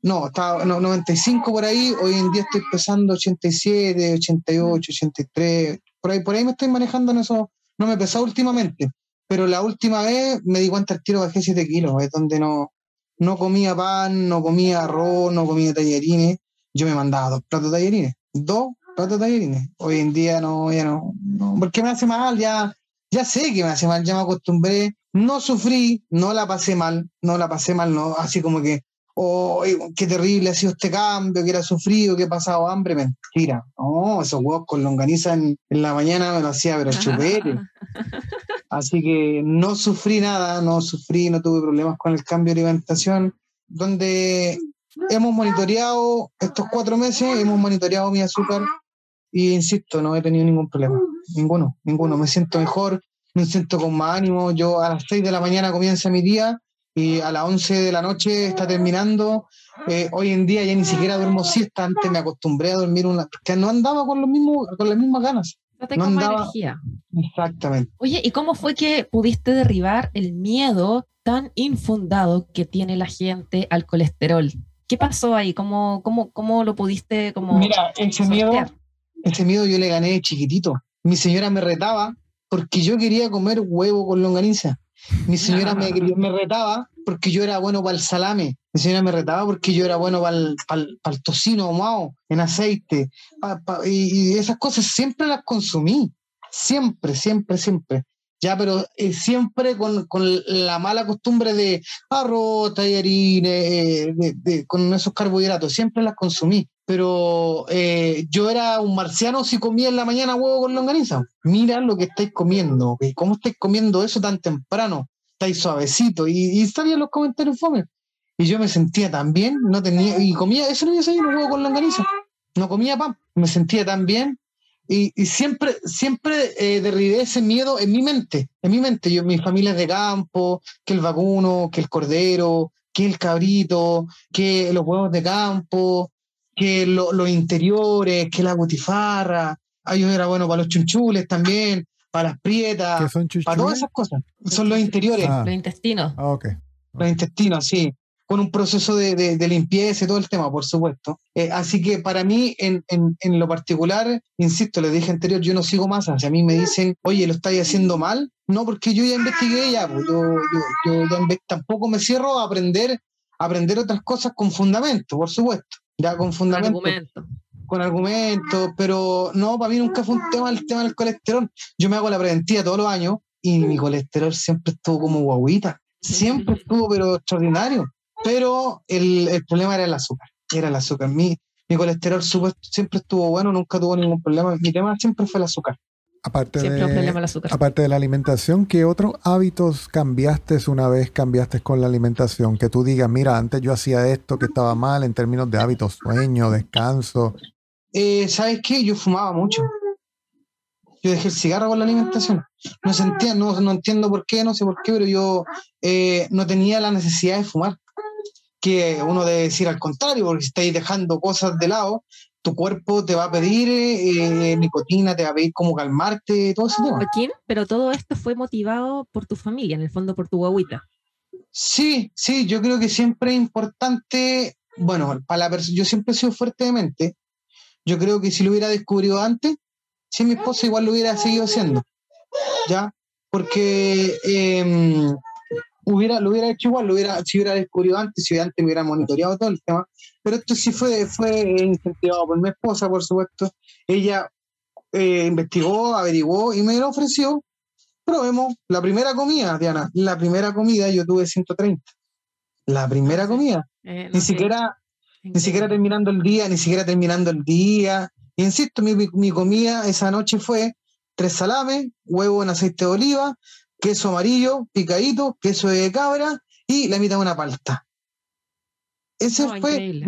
No, estaba no, 95 por ahí, hoy en día estoy pesando 87, 88, 83, por ahí, por ahí me estoy manejando en eso, no me he pesado últimamente, pero la última vez me di cuenta el tiro bajé 7 kilos, es donde no, no comía pan, no comía arroz, no comía tallarines. Yo me mandaba dos platos de tallarines, dos platos de tallarines. Hoy en día no, ya no, no, porque me hace mal, ya, ya sé que me hace mal, ya me acostumbré, no sufrí, no la pasé mal, no la pasé mal, no, así como que, oh, qué terrible ha sido este cambio, que era sufrido, que he pasado hambre, mentira. No, esos huevos con longaniza en, la mañana me lo hacía, pero chupete. Así que no sufrí nada, no sufrí, no tuve problemas con el cambio de alimentación, donde hemos monitoreado estos cuatro meses, hemos monitoreado mi azúcar y insisto, no he tenido ningún problema, ninguno, ninguno. Me siento mejor, me siento con más ánimo. Yo a las seis de la mañana comienza mi día y a las 11 de la noche está terminando. Eh, hoy en día ya ni siquiera duermo siesta, antes me acostumbré a dormir una, que no andaba con, los mismos, con las mismas ganas. No andaba... energía. Exactamente. Oye, ¿y cómo fue que pudiste derribar el miedo tan infundado que tiene la gente al colesterol? ¿Qué pasó ahí? ¿Cómo, cómo, cómo lo pudiste como Mira, ese miedo, ese miedo yo le gané de chiquitito. Mi señora me retaba porque yo quería comer huevo con longaniza. Mi señora me, me retaba porque yo era bueno para el salame. Mi señora me retaba porque yo era bueno para el, tocino ahumado en aceite. y, esas cosas siempre las consumí. Siempre, siempre, siempre. Ya, pero eh, siempre con, la mala costumbre de arroz, tallarines, eh, con esos carbohidratos. Siempre las consumí pero eh, yo era un marciano si comía en la mañana huevo con longaniza. Mira lo que estáis comiendo, ¿cómo estáis comiendo eso tan temprano? Estáis suavecito. Y, y salían los comentarios fome. Y yo me sentía tan bien, no tenía, y comía, eso no había un huevo con longaniza. No comía pan, me sentía tan bien. Y, siempre, siempre eh, derribé ese miedo en mi mente, en mi mente. Yo, mi familia es de campo, que el vacuno, que el cordero, que el cabrito, que los huevos de campo, que los interiores, que la butifarra, ellos era bueno para los chunchules también, para las prietas, para todas esas cosas. Son los interiores. Ah. Los intestinos. Ah, Los intestinos, sí. Con un proceso de, limpieza y todo el tema, por supuesto. Eh, así que para mí, en, lo particular, insisto, les dije anterior, yo no sigo más. Si a mí me dicen, oye, lo estáis haciendo mal, no, porque yo ya investigué ya, pues, yo, yo, yo tampoco me cierro a aprender, a aprender otras cosas con fundamento, por supuesto ya con fundamento. Con argumentos, pero no, para mí nunca fue un tema el tema del colesterol. Yo me hago la preventiva todos los años y mi colesterol siempre estuvo como guaguita, siempre estuvo, pero extraordinario. Pero el, el problema era el azúcar, era el azúcar. Mi, mi colesterol siempre estuvo bueno, nunca tuvo ningún problema. Mi tema siempre fue el azúcar. Aparte de, aparte de la alimentación, ¿qué otros hábitos cambiaste una vez cambiaste con la alimentación? Que tú digas, mira, antes yo hacía esto que estaba mal en términos de hábitos, sueño, descanso. Eh, ¿Sabes qué? Yo fumaba mucho. Yo dejé el cigarro con la alimentación. No sentía, no, no entiendo por qué, no sé por qué, pero yo eh, no tenía la necesidad de fumar. Que uno debe decir al contrario, porque si estáis dejando cosas de lado, tu cuerpo te va a pedir eh, nicotina, te va a pedir cómo calmarte, todo eso. pero todo esto fue motivado por tu familia, en el fondo por tu guaguita. Sí, sí, yo creo que siempre es importante, bueno, para la yo siempre he sido fuerte de mente. Yo creo que si lo hubiera descubrido antes, si mi esposa igual lo hubiera seguido haciendo, ¿ya? Porque em, hubiera, lo hubiera hecho igual, lo hubiera, si hubiera descubrido antes, si antes me hubiera monitoreado todo el tema. Pero esto sí fue, fue incentivado por mi esposa, por supuesto. Ella eh, investigó, averiguó y me lo ofreció. Probemos la primera comida, Diana. La primera comida yo tuve 130. La primera comida. Eh, ni siquiera, ni siquiera terminando el día, ni siquiera terminando el día. insisto, mi, mi comida esa noche fue tres salames, huevo en aceite de oliva, queso amarillo, picadito, queso de cabra y la mitad de una palta. Ese fue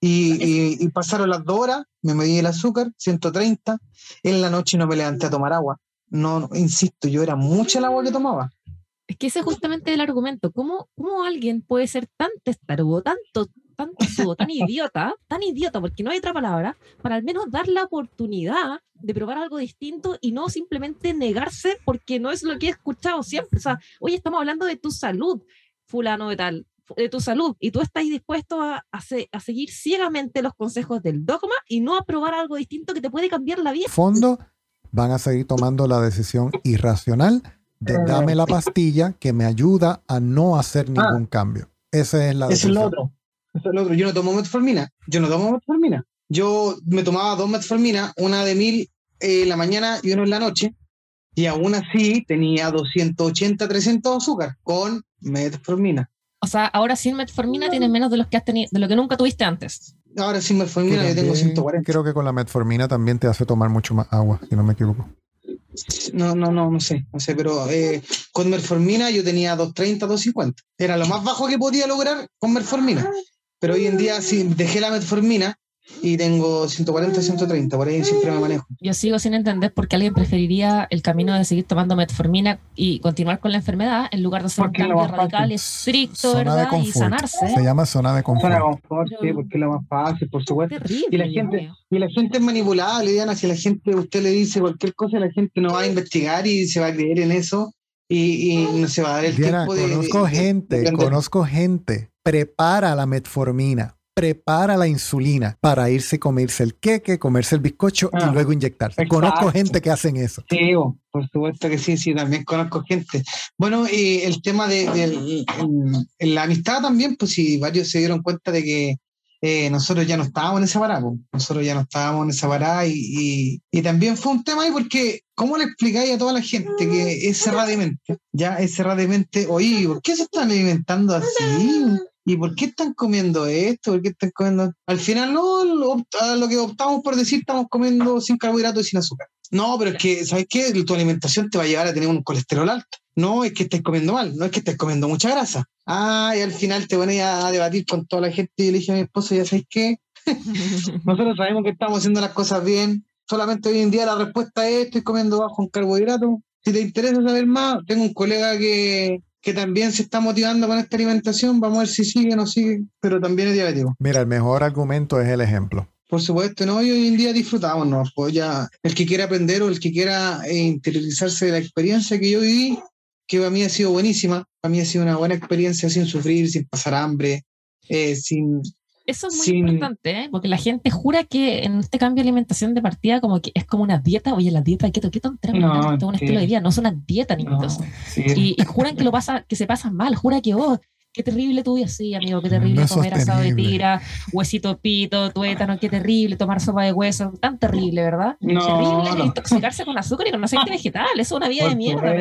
y, y, pasaron las dos horas, me medí el azúcar, 130. En la noche no me levanté a tomar agua. No, insisto, yo era mucha el agua que tomaba. Es que ese es justamente el argumento. ¿Cómo, cómo alguien puede ser tan testarudo, tanto, tanto tan idiota, tan idiota, porque no hay otra palabra, para al menos dar la oportunidad de probar algo distinto y no simplemente negarse porque no es lo que he escuchado siempre. O sea, hoy estamos hablando de tu salud, fulano de tal, de tu salud, y tú estás dispuesto a, a, seguir ciegamente los consejos del dogma y no a probar algo distinto que te puede cambiar la vida. Fondo, van a seguir tomando la decisión irracional de dame la pastilla que me ayuda a no hacer ah. ningún cambio. Ese es la decisión. Es el otro. Es el otro. Yo no tomo metformina. Yo no tomo metformina. Yo me tomaba dos metformina, una de mil en la mañana y una en la noche, y aún así tenía 280, 300 azúcar con metformina. O sea, ahora sin metformina tienes menos de, los que has tenido, de lo que nunca tuviste antes. Ahora sin metformina yo tengo 140. Creo que con la metformina también te hace tomar mucho más agua, si no me equivoco. No, no, no, no sé, no sé, pero eh, con metformina yo tenía 230, 250. Era lo más bajo que podía lograr con metformina. Pero hoy en día, si dejé la metformina, y tengo 140, 130, por ahí siempre me manejo. Yo sigo sin entender por qué alguien preferiría el camino de seguir tomando metformina y continuar con la enfermedad en lugar de hacer un cambio radical y estricto, ¿verdad? Y sanarse. Se llama zona de confort. Zona de confort, sí, porque es lo más fácil, por supuesto. Terrible, y la gente, y la gente es manipulable, Diana, si la gente, usted le dice cualquier cosa, la gente no va a investigar y se va a creer en eso y, no se va a dar el tiempo de... Conozco gente, conozco gente, prepara la metformina prepara la insulina para irse a comerse el queque, comerse el bizcocho y ah, luego inyectarse. Conozco gente que hacen eso. Sí, por supuesto que sí, sí, también conozco gente. Bueno, y el tema de, la amistad también, pues sí, varios se dieron cuenta de que eh, nosotros ya no estábamos en esa parada, nosotros ya no estábamos en esa parada y, y, también fue un tema ahí porque, ¿cómo le explicáis a toda la gente que es cerradamente, ya es cerradamente, oye, ¿por qué se están alimentando así? ¿Y por qué están comiendo esto? ¿Por qué están comiendo? Al final, no, lo, lo que optamos por decir, estamos comiendo sin carbohidratos y sin azúcar. No, pero es que, ¿sabes qué? Tu alimentación te va a llevar a tener un colesterol alto. No es que estés comiendo mal, no es que estés comiendo mucha grasa. Ah, y al final te pones a debatir con toda la gente y le dije a mi esposo, ¿ya sabes qué? Nosotros sabemos que estamos haciendo las cosas bien. Solamente hoy en día la respuesta es, estoy comiendo bajo en carbohidratos. Si te interesa saber más, tengo un colega que, que también se está motivando con esta alimentación, vamos a ver si sigue o no sigue, pero también es diabético. Mira, el mejor argumento es el ejemplo. Por supuesto, no, y hoy en día disfrutamos, ¿no? Pues ya, el que quiera aprender o el que quiera eh, interiorizarse de la experiencia que yo viví, que para mí ha sido buenísima, para mí ha sido una buena experiencia sin sufrir, sin pasar hambre, eh, sin, eso es muy importante, ¿eh? porque la gente jura que en este cambio de alimentación de partida como que es como una dieta, oye, la dieta keto, ¿qué tontería? No, es un estilo de vida, no es una dieta, niñitos. y, juran que lo pasa, que se pasan mal, jura que, oh, qué terrible tu vida, sí, amigo, qué terrible comer asado de tira, huesito pito, tuétano, qué terrible tomar sopa de hueso, tan terrible, ¿verdad? No, terrible intoxicarse con azúcar y con aceite vegetal, eso es una vida de mierda.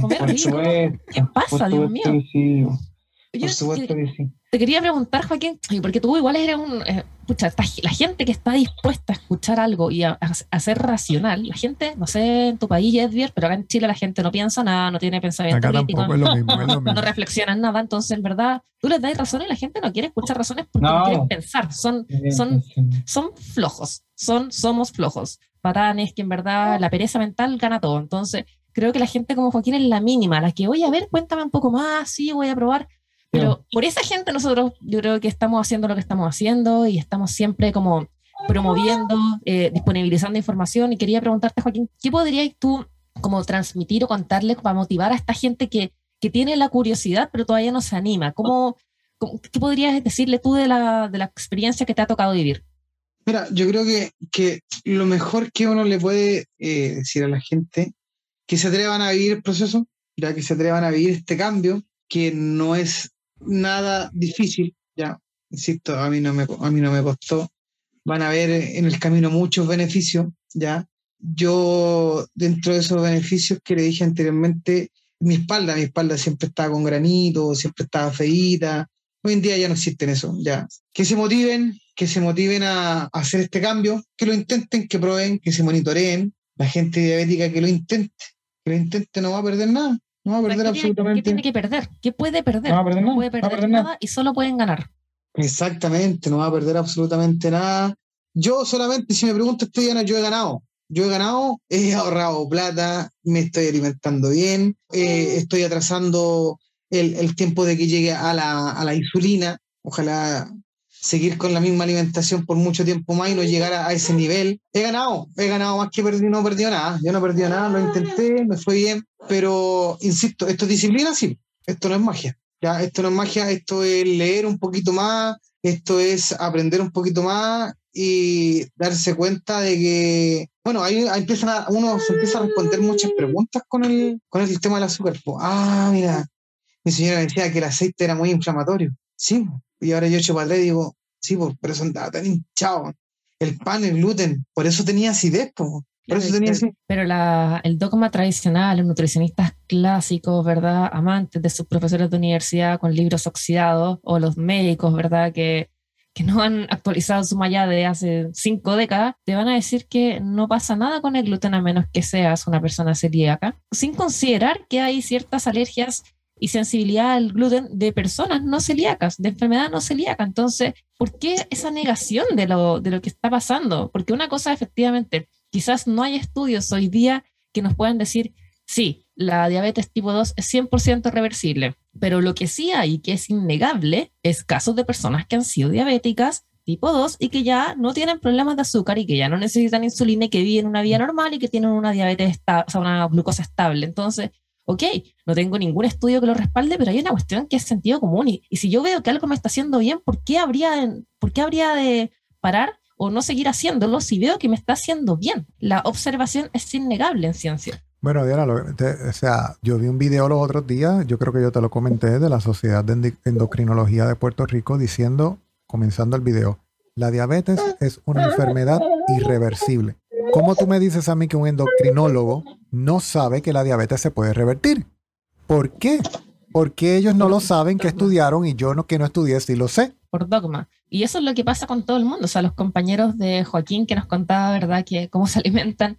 comer rico. ¿Qué pasa, Dios mío? Por supuesto que sí. Te quería preguntar, Joaquín, porque tú igual eres un... Eh, la gente que está dispuesta a escuchar algo y a, ser racional, la gente, no sé, en tu país, Edvier, pero acá en Chile la gente no piensa nada, no tiene pensamiento crítico, no, reflexiona en nada, entonces en verdad tú les das razón y la gente no quiere escuchar razones porque no, quieren pensar, son, son, son flojos, son, somos flojos, patanes que en verdad la pereza mental gana todo, entonces creo que la gente como Joaquín es la mínima, la que, voy a ver, cuéntame un poco más, sí, voy a probar, pero por esa gente nosotros yo creo que estamos haciendo lo que estamos haciendo y estamos siempre como promoviendo, eh, disponibilizando información. Y quería preguntarte, Joaquín, ¿qué podrías tú como transmitir o contarles para motivar a esta gente que, que tiene la curiosidad pero todavía no se anima? ¿Cómo, qué podrías decirle tú de la, de la experiencia que te ha tocado vivir? Mira, yo creo que, que lo mejor que uno le puede eh, decir a la gente, que se atrevan a vivir el proceso, ya que se atrevan a vivir este cambio, que no es nada difícil, ya, insisto, a mí no me, a mí no me costó. Van a ver en el camino muchos beneficios, ya. Yo, dentro de esos beneficios que le dije anteriormente, mi espalda, mi espalda siempre estaba con granito, siempre estaba feíta. Hoy en día ya no existen eso, ya. Que se motiven, que se motiven a, hacer este cambio, que lo intenten, que prueben, que se monitoreen. La gente diabética que lo intente, que lo intente no va a perder nada. No va a perder absolutamente. ¿Qué tiene que perder? ¿Qué puede perder? No, va a perder no puede perder, nada, y solo pueden ganar. Exactamente, no va a perder absolutamente nada. Yo solamente, si me preguntas, estoy yo he ganado. Yo he ganado, he ahorrado plata, me estoy alimentando bien, eh, estoy atrasando el, el, tiempo de que llegue a la, a la insulina. Ojalá seguir con la misma alimentación por mucho tiempo más y no llegar a, ese nivel. He ganado, he ganado más que perdí, no he perdido nada. Yo no he perdido nada, lo intenté, me fue bien, pero insisto, esto es disciplina, sí, esto no es magia. Ya, esto no es magia, esto es leer un poquito más, esto es aprender un poquito más y darse cuenta de que, bueno, ahí, empiezan a, uno se empieza a responder muchas preguntas con el, con el sistema del azúcar. ah, mira, mi señora decía que el aceite era muy inflamatorio. Sí, y ahora yo echo para atrás y digo, sí, por, eso andaba tan hinchado. El pan, el gluten, por eso tenía acidez, Por eso tenía así. Pero la, el dogma tradicional, los nutricionistas clásicos, ¿verdad? Amantes de sus profesores de universidad con libros oxidados, o los médicos, ¿verdad? Que, que no han actualizado su malla de hace cinco décadas, te van a decir que no pasa nada con el gluten a menos que seas una persona celíaca, sin considerar que hay ciertas alergias y sensibilidad al gluten de personas no celíacas, de enfermedad no celíaca. Entonces, ¿por qué esa negación de lo, de lo que está pasando? Porque una cosa, efectivamente, quizás no hay estudios hoy día que nos puedan decir, sí, la diabetes tipo 2 es 100% reversible, pero lo que sí hay, que es innegable, es casos de personas que han sido diabéticas tipo 2 y que ya no tienen problemas de azúcar y que ya no necesitan insulina y que viven una vida normal y que tienen una diabetes, o sea, una glucosa estable. Entonces, ok, no tengo ningún estudio que lo respalde, pero hay una cuestión que es sentido común. Y, si yo veo que algo me está haciendo bien, ¿por qué, habría de, ¿por qué habría de parar o no seguir haciéndolo si veo que me está haciendo bien? La observación es innegable en ciencia. Bueno, Diana, o sea, yo vi un video los otros días, yo creo que yo te lo comenté, de la Sociedad de Endocrinología de Puerto Rico diciendo, comenzando el video, la diabetes es una enfermedad irreversible. ¿Cómo tú me dices a mí que un endocrinólogo no sabe que la diabetes se puede revertir? ¿Por qué? Porque ellos no lo saben que estudiaron y yo no, que no estudié sí lo sé. Por dogma. Y eso es lo que pasa con todo el mundo. O sea, los compañeros de Joaquín que nos contaba, ¿verdad?, que cómo se alimentan.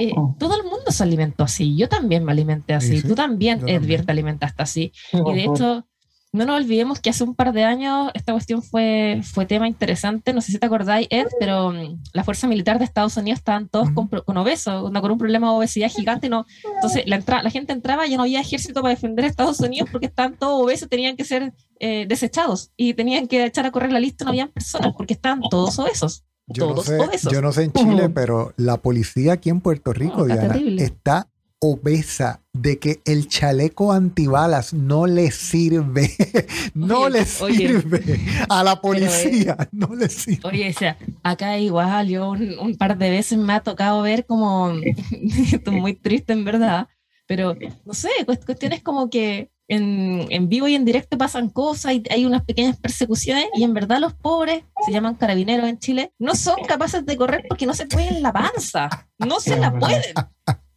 Eh, todo el mundo se alimentó así. Yo también me alimenté así. Tú también, Edvier, te alimentaste así. Y de hecho, no nos olvidemos que hace un par de años esta cuestión fue, fue tema interesante. No sé si te acordáis, Ed, pero mm, la fuerza militar de Estados Unidos estaban todos con, con, obesos, con un problema de obesidad gigante. No, entonces la, la gente entraba y ya no había ejército para defender a Estados Unidos porque estaban todos obesos, tenían que ser eh, desechados y tenían que echar a correr la lista. No habían personas porque estaban todos obesos. Yo, no sé, yo no sé en Chile, pero la policía aquí en Puerto Rico, Diana, está obesa de que el chaleco antibalas no le sirve, no le sirve a la policía, no le sirve. Oye, o sea, acá igual yo un, par de veces me ha tocado ver como, esto muy triste en verdad, pero no sé, cuestiones como que en, en, vivo y en directo pasan cosas y hay unas pequeñas persecuciones y en verdad los pobres, se llaman carabineros en Chile, no son capaces de correr porque no se pueden la panza, no se la pueden.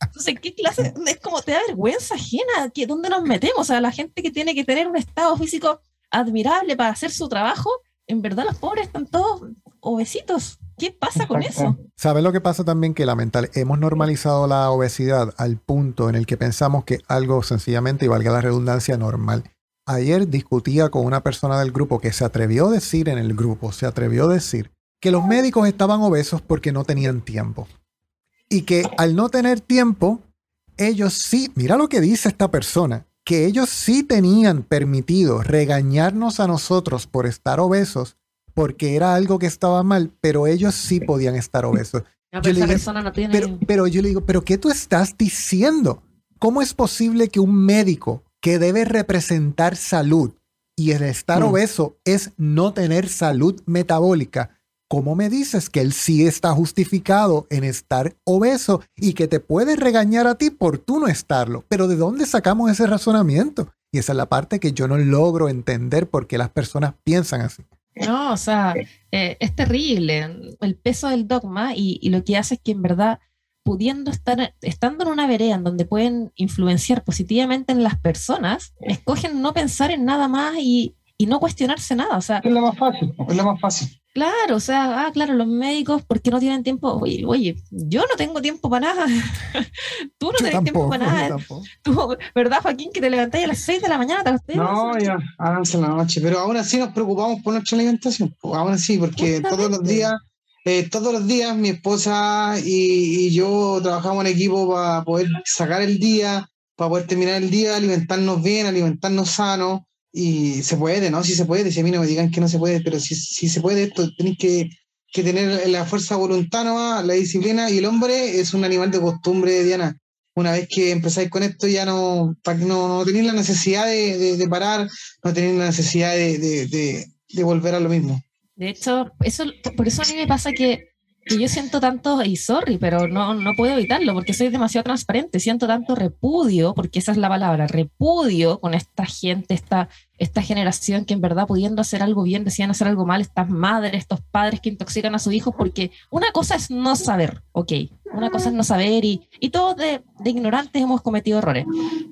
Entonces, ¿qué clase? Es como te da vergüenza ajena. ¿Dónde nos metemos? O sea, la gente que tiene que tener un estado físico admirable para hacer su trabajo, en verdad los pobres están todos obesitos. ¿Qué pasa con eso? ¿Sabes lo que pasa también? Que lamentable, hemos normalizado la obesidad al punto en el que pensamos que algo sencillamente, y valga la redundancia, normal. Ayer discutía con una persona del grupo que se atrevió a decir en el grupo, se atrevió a decir que los médicos estaban obesos porque no tenían tiempo y que al no tener tiempo, ellos sí, mira lo que dice esta persona, que ellos sí tenían permitido regañarnos a nosotros por estar obesos porque era algo que estaba mal, pero ellos sí podían estar obesos. pero, pero yo le digo, pero ¿qué tú estás diciendo? ¿Cómo es posible que un médico que debe representar salud y el estar mm. obeso es no tener salud metabólica? ¿Cómo me dices que él sí está justificado en estar obeso y que te puede regañar a ti por tú no estarlo? Pero ¿de dónde sacamos ese razonamiento? Y esa es la parte que yo no logro entender por qué las personas piensan así. No, o sea, eh, es terrible el peso del dogma y, y, lo que hace es que en verdad, pudiendo estar, estando en una vereda en donde pueden influenciar positivamente en las personas, escogen no pensar en nada más y, y no cuestionarse nada. O sea, es lo más fácil, es lo más fácil. Claro, o sea, ah, claro, los médicos, ¿por qué no tienen tiempo? Oye, oye, yo no tengo tiempo para nada. Tú no tienes tiempo para nada. Tú, ¿verdad, Joaquín, que te levantáis a las 6 de la mañana? ¿te no, ya, avance la noche. Pero aún así nos preocupamos por nuestra alimentación. Aún así, porque todos los días, eh, todos los días mi esposa y, y yo trabajamos en equipo para poder sacar el día, para poder terminar el día, alimentarnos bien, alimentarnos sano y se puede, ¿no? Sí se puede, si a mí no me digan que no se puede, pero si, si se puede esto, tenéis que, que, tener la fuerza voluntad, la disciplina, y el hombre es un animal de costumbre, Diana. Una vez que empezáis con esto, ya no, no, no tenéis la necesidad de, de, parar, no tenéis la necesidad de, de, volver a lo mismo. De hecho, eso, por eso a mí me pasa que que yo siento tanto, y sorry, pero no, no puedo evitarlo porque soy demasiado transparente, siento tanto repudio, porque esa es la palabra, repudio con esta gente, esta, esta generación que en verdad pudiendo hacer algo bien decían hacer algo mal, estas madres, estos padres que intoxican a sus hijos, porque una cosa es no saber, ok, una cosa es no saber y, y todos de, de ignorantes hemos cometido errores.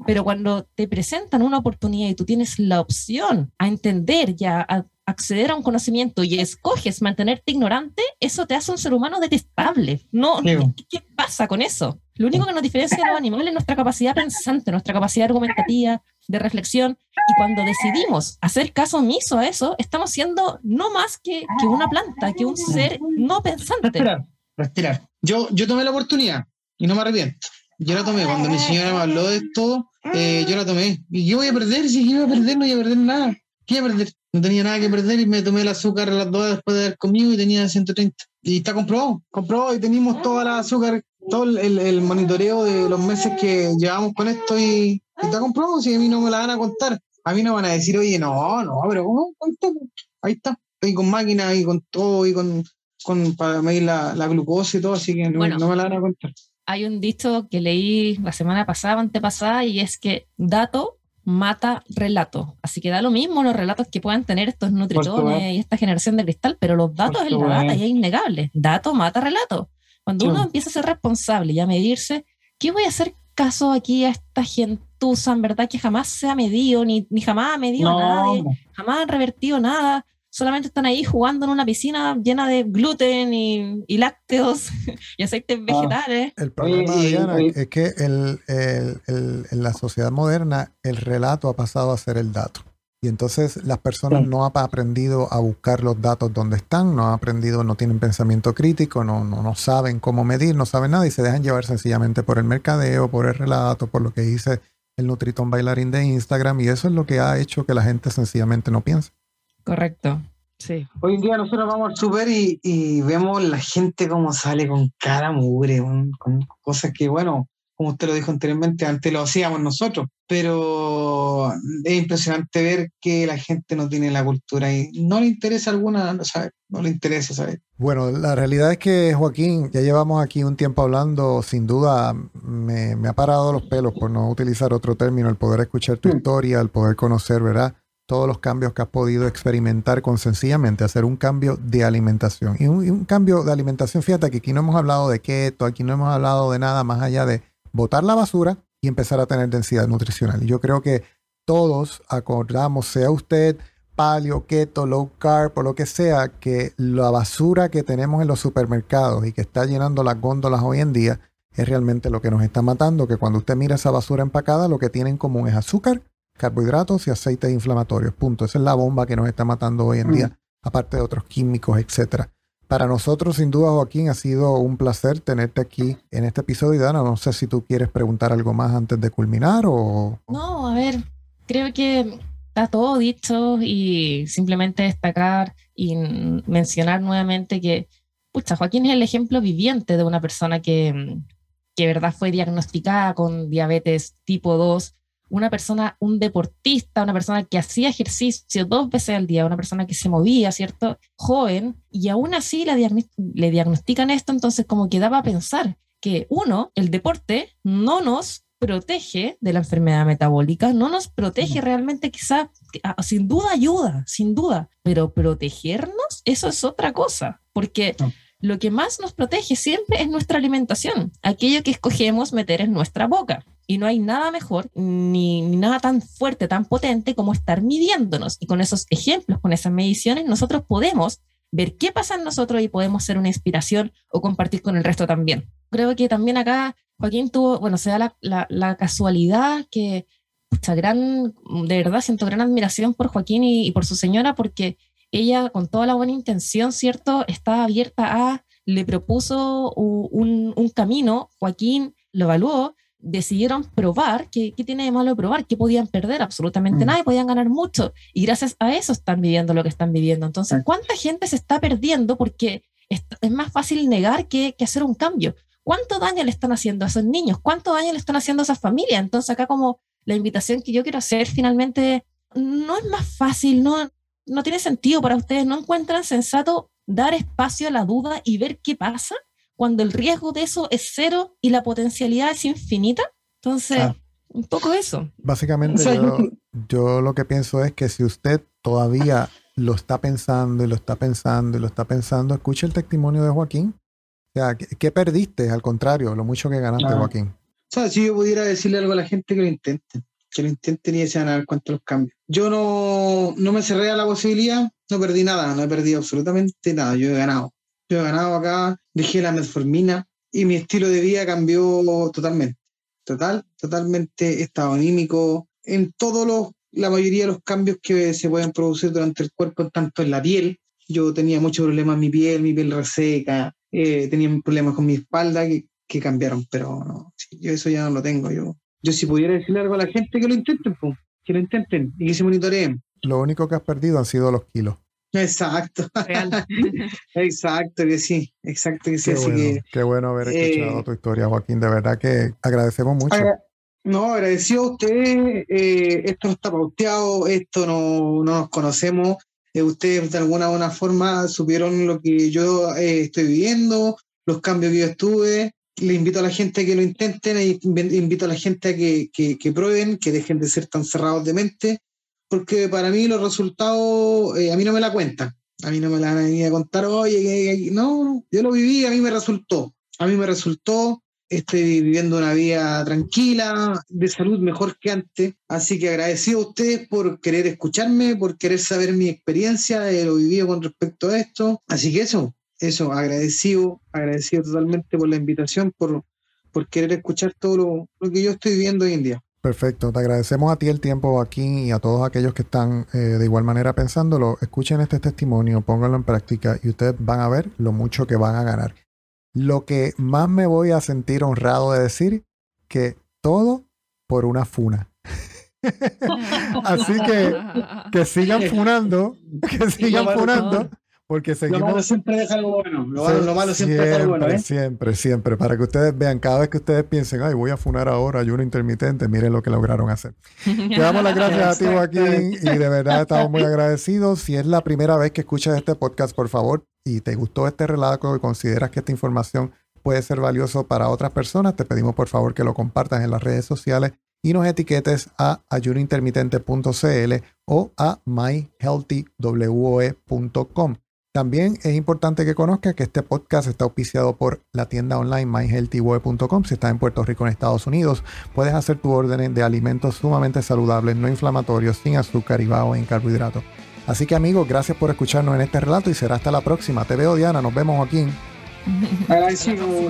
Pero cuando te presentan una oportunidad y tú tienes la opción a entender ya, a acceder a un conocimiento y escoges mantenerte ignorante, eso te hace un ser humano detestable. No, ¿qué, qué pasa con eso? Lo único que nos diferencia de los animales es nuestra capacidad pensante, nuestra capacidad argumentativa, de reflexión. Y cuando decidimos hacer caso omiso a eso, estamos siendo no más que, que una planta, que un ser no pensante. Respirar, respirar. Yo, yo tomé la oportunidad y no me arrepiento. Yo la tomé. Cuando mi señora me habló de esto, eh, yo la tomé. ¿Y qué voy a perder? Si yo iba a perder, no iba a perder nada. ¿Qué iba a perder? No tenía nada que perder y me tomé el azúcar a las dos después de haber comido y tenía 130. Y está comprobado, comprobado y tenemos toda la azúcar, todo el, el monitoreo de los meses que llevamos con esto y, y está comprobado. Si a mí no me la van a contar, a mí no van a decir, oye, no, no, pero ¿cómo? Ahí está. Estoy con máquina y con todo y con, con para medir la, la glucosa y todo, así que no, Bueno. no me la van a contar. Hay un dicho que leí la semana pasada, antepasada, y es que dato mata relato. Así que da lo mismo los relatos que puedan tener estos nutritones y esta generación de cristal, pero los datos es la data y es innegable. Dato mata relato. Cuando Sí. uno empieza a ser responsable y a medirse, ¿qué voy a hacer caso aquí a esta gentuza, en verdad, que jamás se ha medido, ni, ni jamás ha medido a nadie, No, jamás han revertido nada? Solamente están ahí jugando en una piscina llena de gluten y, y lácteos y aceites vegetales. El problema, Diana, es que el- el- el- en la sociedad moderna el relato ha pasado a ser el dato. Y entonces las personas Sí. no han aprendido a buscar los datos donde están, no han aprendido, no tienen pensamiento crítico, no, no, no saben cómo medir, no saben nada y se dejan llevar sencillamente por el mercadeo, por el relato, por lo que dice el Nutritón bailarín de Instagram y eso es lo que ha hecho que la gente sencillamente no piense. Correcto. Sí. Hoy en día nosotros vamos al super y, y vemos la gente como sale con cara mugre, con, con cosas que, bueno, como usted lo dijo anteriormente, antes lo hacíamos nosotros, pero es impresionante ver que la gente no tiene la cultura y no le interesa alguna, no, sabe, no le interesa, ¿sabes? Bueno, la realidad es que Joaquín, ya llevamos aquí un tiempo hablando, sin duda me, me ha parado los pelos por no utilizar otro término, el poder escuchar tu Mm. historia, el poder conocer, ¿verdad? Todos los cambios que has podido experimentar con sencillamente hacer un cambio de alimentación. Y un, cambio de alimentación, fíjate que aquí no hemos hablado de keto, aquí no hemos hablado de nada más allá de botar la basura y empezar a tener densidad nutricional. Y yo creo que todos acordamos, sea usted paleo, keto, low carb o lo que sea, que la basura que tenemos en los supermercados y que está llenando las góndolas hoy en día es realmente lo que nos está matando, que cuando usted mira esa basura empacada, lo que tiene en común es azúcar, carbohidratos y aceites inflamatorios. Punto. Esa es la bomba que nos está matando hoy en Mm. día, aparte de otros químicos, etcétera. Para nosotros, sin duda, Joaquín, ha sido un placer tenerte aquí en este episodio. Dana, no sé si tú quieres preguntar algo más antes de culminar o... No, a ver, creo que está todo dicho y simplemente destacar y mencionar nuevamente que, pucha, Joaquín es el ejemplo viviente de una persona que, mm, que de verdad fue diagnosticada con diabetes tipo 2, una persona, un deportista, una persona que hacía ejercicio dos veces al día, una persona que se movía, ¿cierto? Joven, y aún así la le diagnostican esto, entonces como que daba a pensar que uno, el deporte, no nos protege de la enfermedad metabólica, no nos protege realmente, quizá, ah, sin duda ayuda, sin duda, pero protegernos, eso es otra cosa, porque No. lo que más nos protege siempre es nuestra alimentación, aquello que escogemos meter en nuestra boca. Y no hay nada mejor ni, nada tan fuerte, tan potente como estar midiéndonos. Y con esos ejemplos, con esas mediciones, nosotros podemos ver qué pasa en nosotros y podemos ser una inspiración o compartir con el resto también. Creo que también acá Joaquín tuvo, bueno, se da la, la- la casualidad que, pucha, gran, de verdad siento gran admiración por Joaquín y, por su señora porque ella con toda la buena intención, ¿cierto? Estaba abierta a, le propuso un camino, Joaquín lo evaluó, decidieron probar, ¿qué, qué tiene de malo probar? ¿Qué podían perder? Absolutamente Mm. nada, y podían ganar mucho. Y gracias a eso están viviendo lo que están viviendo. Entonces. ¿cuánta gente se está perdiendo porque es, es más fácil negar que, que hacer un cambio? ¿Cuánto daño le están haciendo a esos niños? ¿Cuánto daño le están haciendo a esas familias? Entonces, acá como la invitación que yo quiero hacer finalmente, no es más fácil, no, no tiene sentido para ustedes, no encuentran sensato dar espacio a la duda y ver qué pasa cuando el riesgo de eso es cero y la potencialidad es infinita. Entonces, Claro. un poco eso. Básicamente O sea, yo, yo- yo lo que pienso es que si usted todavía lo está pensando y lo está pensando y lo está pensando, escuche el testimonio de Joaquín. O sea, ¿qué, perdiste? Al contrario, lo mucho que ganaste, Joaquín. O sea, si yo pudiera decirle algo a la gente que lo intenten, que lo intenten y se van a dar cuenta de los cambios. Yo no, no me cerré a la posibilidad, no perdí nada, no he perdido absolutamente nada, yo he ganado. Yo he ganado acá, dejé la metformina y mi estilo de vida cambió totalmente. Total, totalmente estado anímico, en todos los, la mayoría de los cambios que se pueden producir durante el cuerpo, tanto en la piel. Yo tenía muchos problemas en mi piel, mi piel reseca, eh, tenía problemas con mi espalda que, cambiaron, pero yo eso ya no lo tengo. Yo, yo si pudiera decirle algo a la gente que lo intenten, que lo intenten y que se monitoreen. Lo único que has perdido han sido los kilos. Exacto. exacto que sí, exacto que sí. Qué, Así bueno, que, qué bueno haber escuchado eh, tu historia, Joaquín. De verdad que agradecemos mucho. Agra- no, agradecido a ustedes. eh, esto no está pauteado, esto no, no nos conocemos. Eh, ustedes de alguna u otra forma supieron lo que yo eh, estoy viviendo, los cambios que yo estuve. Le invito a la gente a que lo intenten, invi- invito a la gente a que, que, que prueben, que dejen de ser tan cerrados de mente, porque para mí los resultados, eh, a mí no me la cuentan. A mí no me la van a a contar, oye, no, yo lo viví, a mí me resultó. A mí me resultó, estoy viviendo una vida tranquila, de salud mejor que antes. Así que agradecido a ustedes por querer escucharme, por querer saber mi experiencia de lo vivido con respecto a esto. Así que eso, eso, agradecido, agradecido totalmente por la invitación, por, por querer escuchar todo lo, lo que yo estoy viviendo hoy en día. Perfecto, te agradecemos a ti el tiempo, Joaquín, y a todos aquellos que están eh, de igual manera pensándolo. Escuchen este testimonio, pónganlo en práctica y ustedes van a ver lo mucho que van a ganar. Lo que más me voy a sentir honrado de decir, que todo por una funa. Así que que sigan funando, que sigan funando, porque Lo seguimos... malo siempre deja algo bueno. Lo malo, lo malo siempre, deja algo bueno, ¿eh? Siempre, siempre, para que ustedes vean, cada vez que ustedes piensen, ay, voy a funar ahora, ayuno intermitente, miren lo que lograron hacer. Te damos las gracias a ti, Joaquín, y de verdad estamos muy agradecidos. Si es la primera vez que escuchas este podcast, por favor, y te gustó este relato y consideras que esta información puede ser valioso para otras personas, te pedimos por favor que lo compartas en las redes sociales y nos etiquetes a ayunointermitente.cl o a myhealthywoe.com. También es importante que conozcas que este podcast está auspiciado por la tienda online myhealthywoe.com. Si estás en Puerto Rico, en Estados Unidos, puedes hacer tu orden de alimentos sumamente saludables, no inflamatorios, sin azúcar y bajo en carbohidratos. Así que amigos, gracias por escucharnos en este relato y será hasta la próxima. Te veo Diana, nos vemos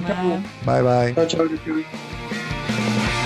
chao. Bye bye. Chao, chao, chao.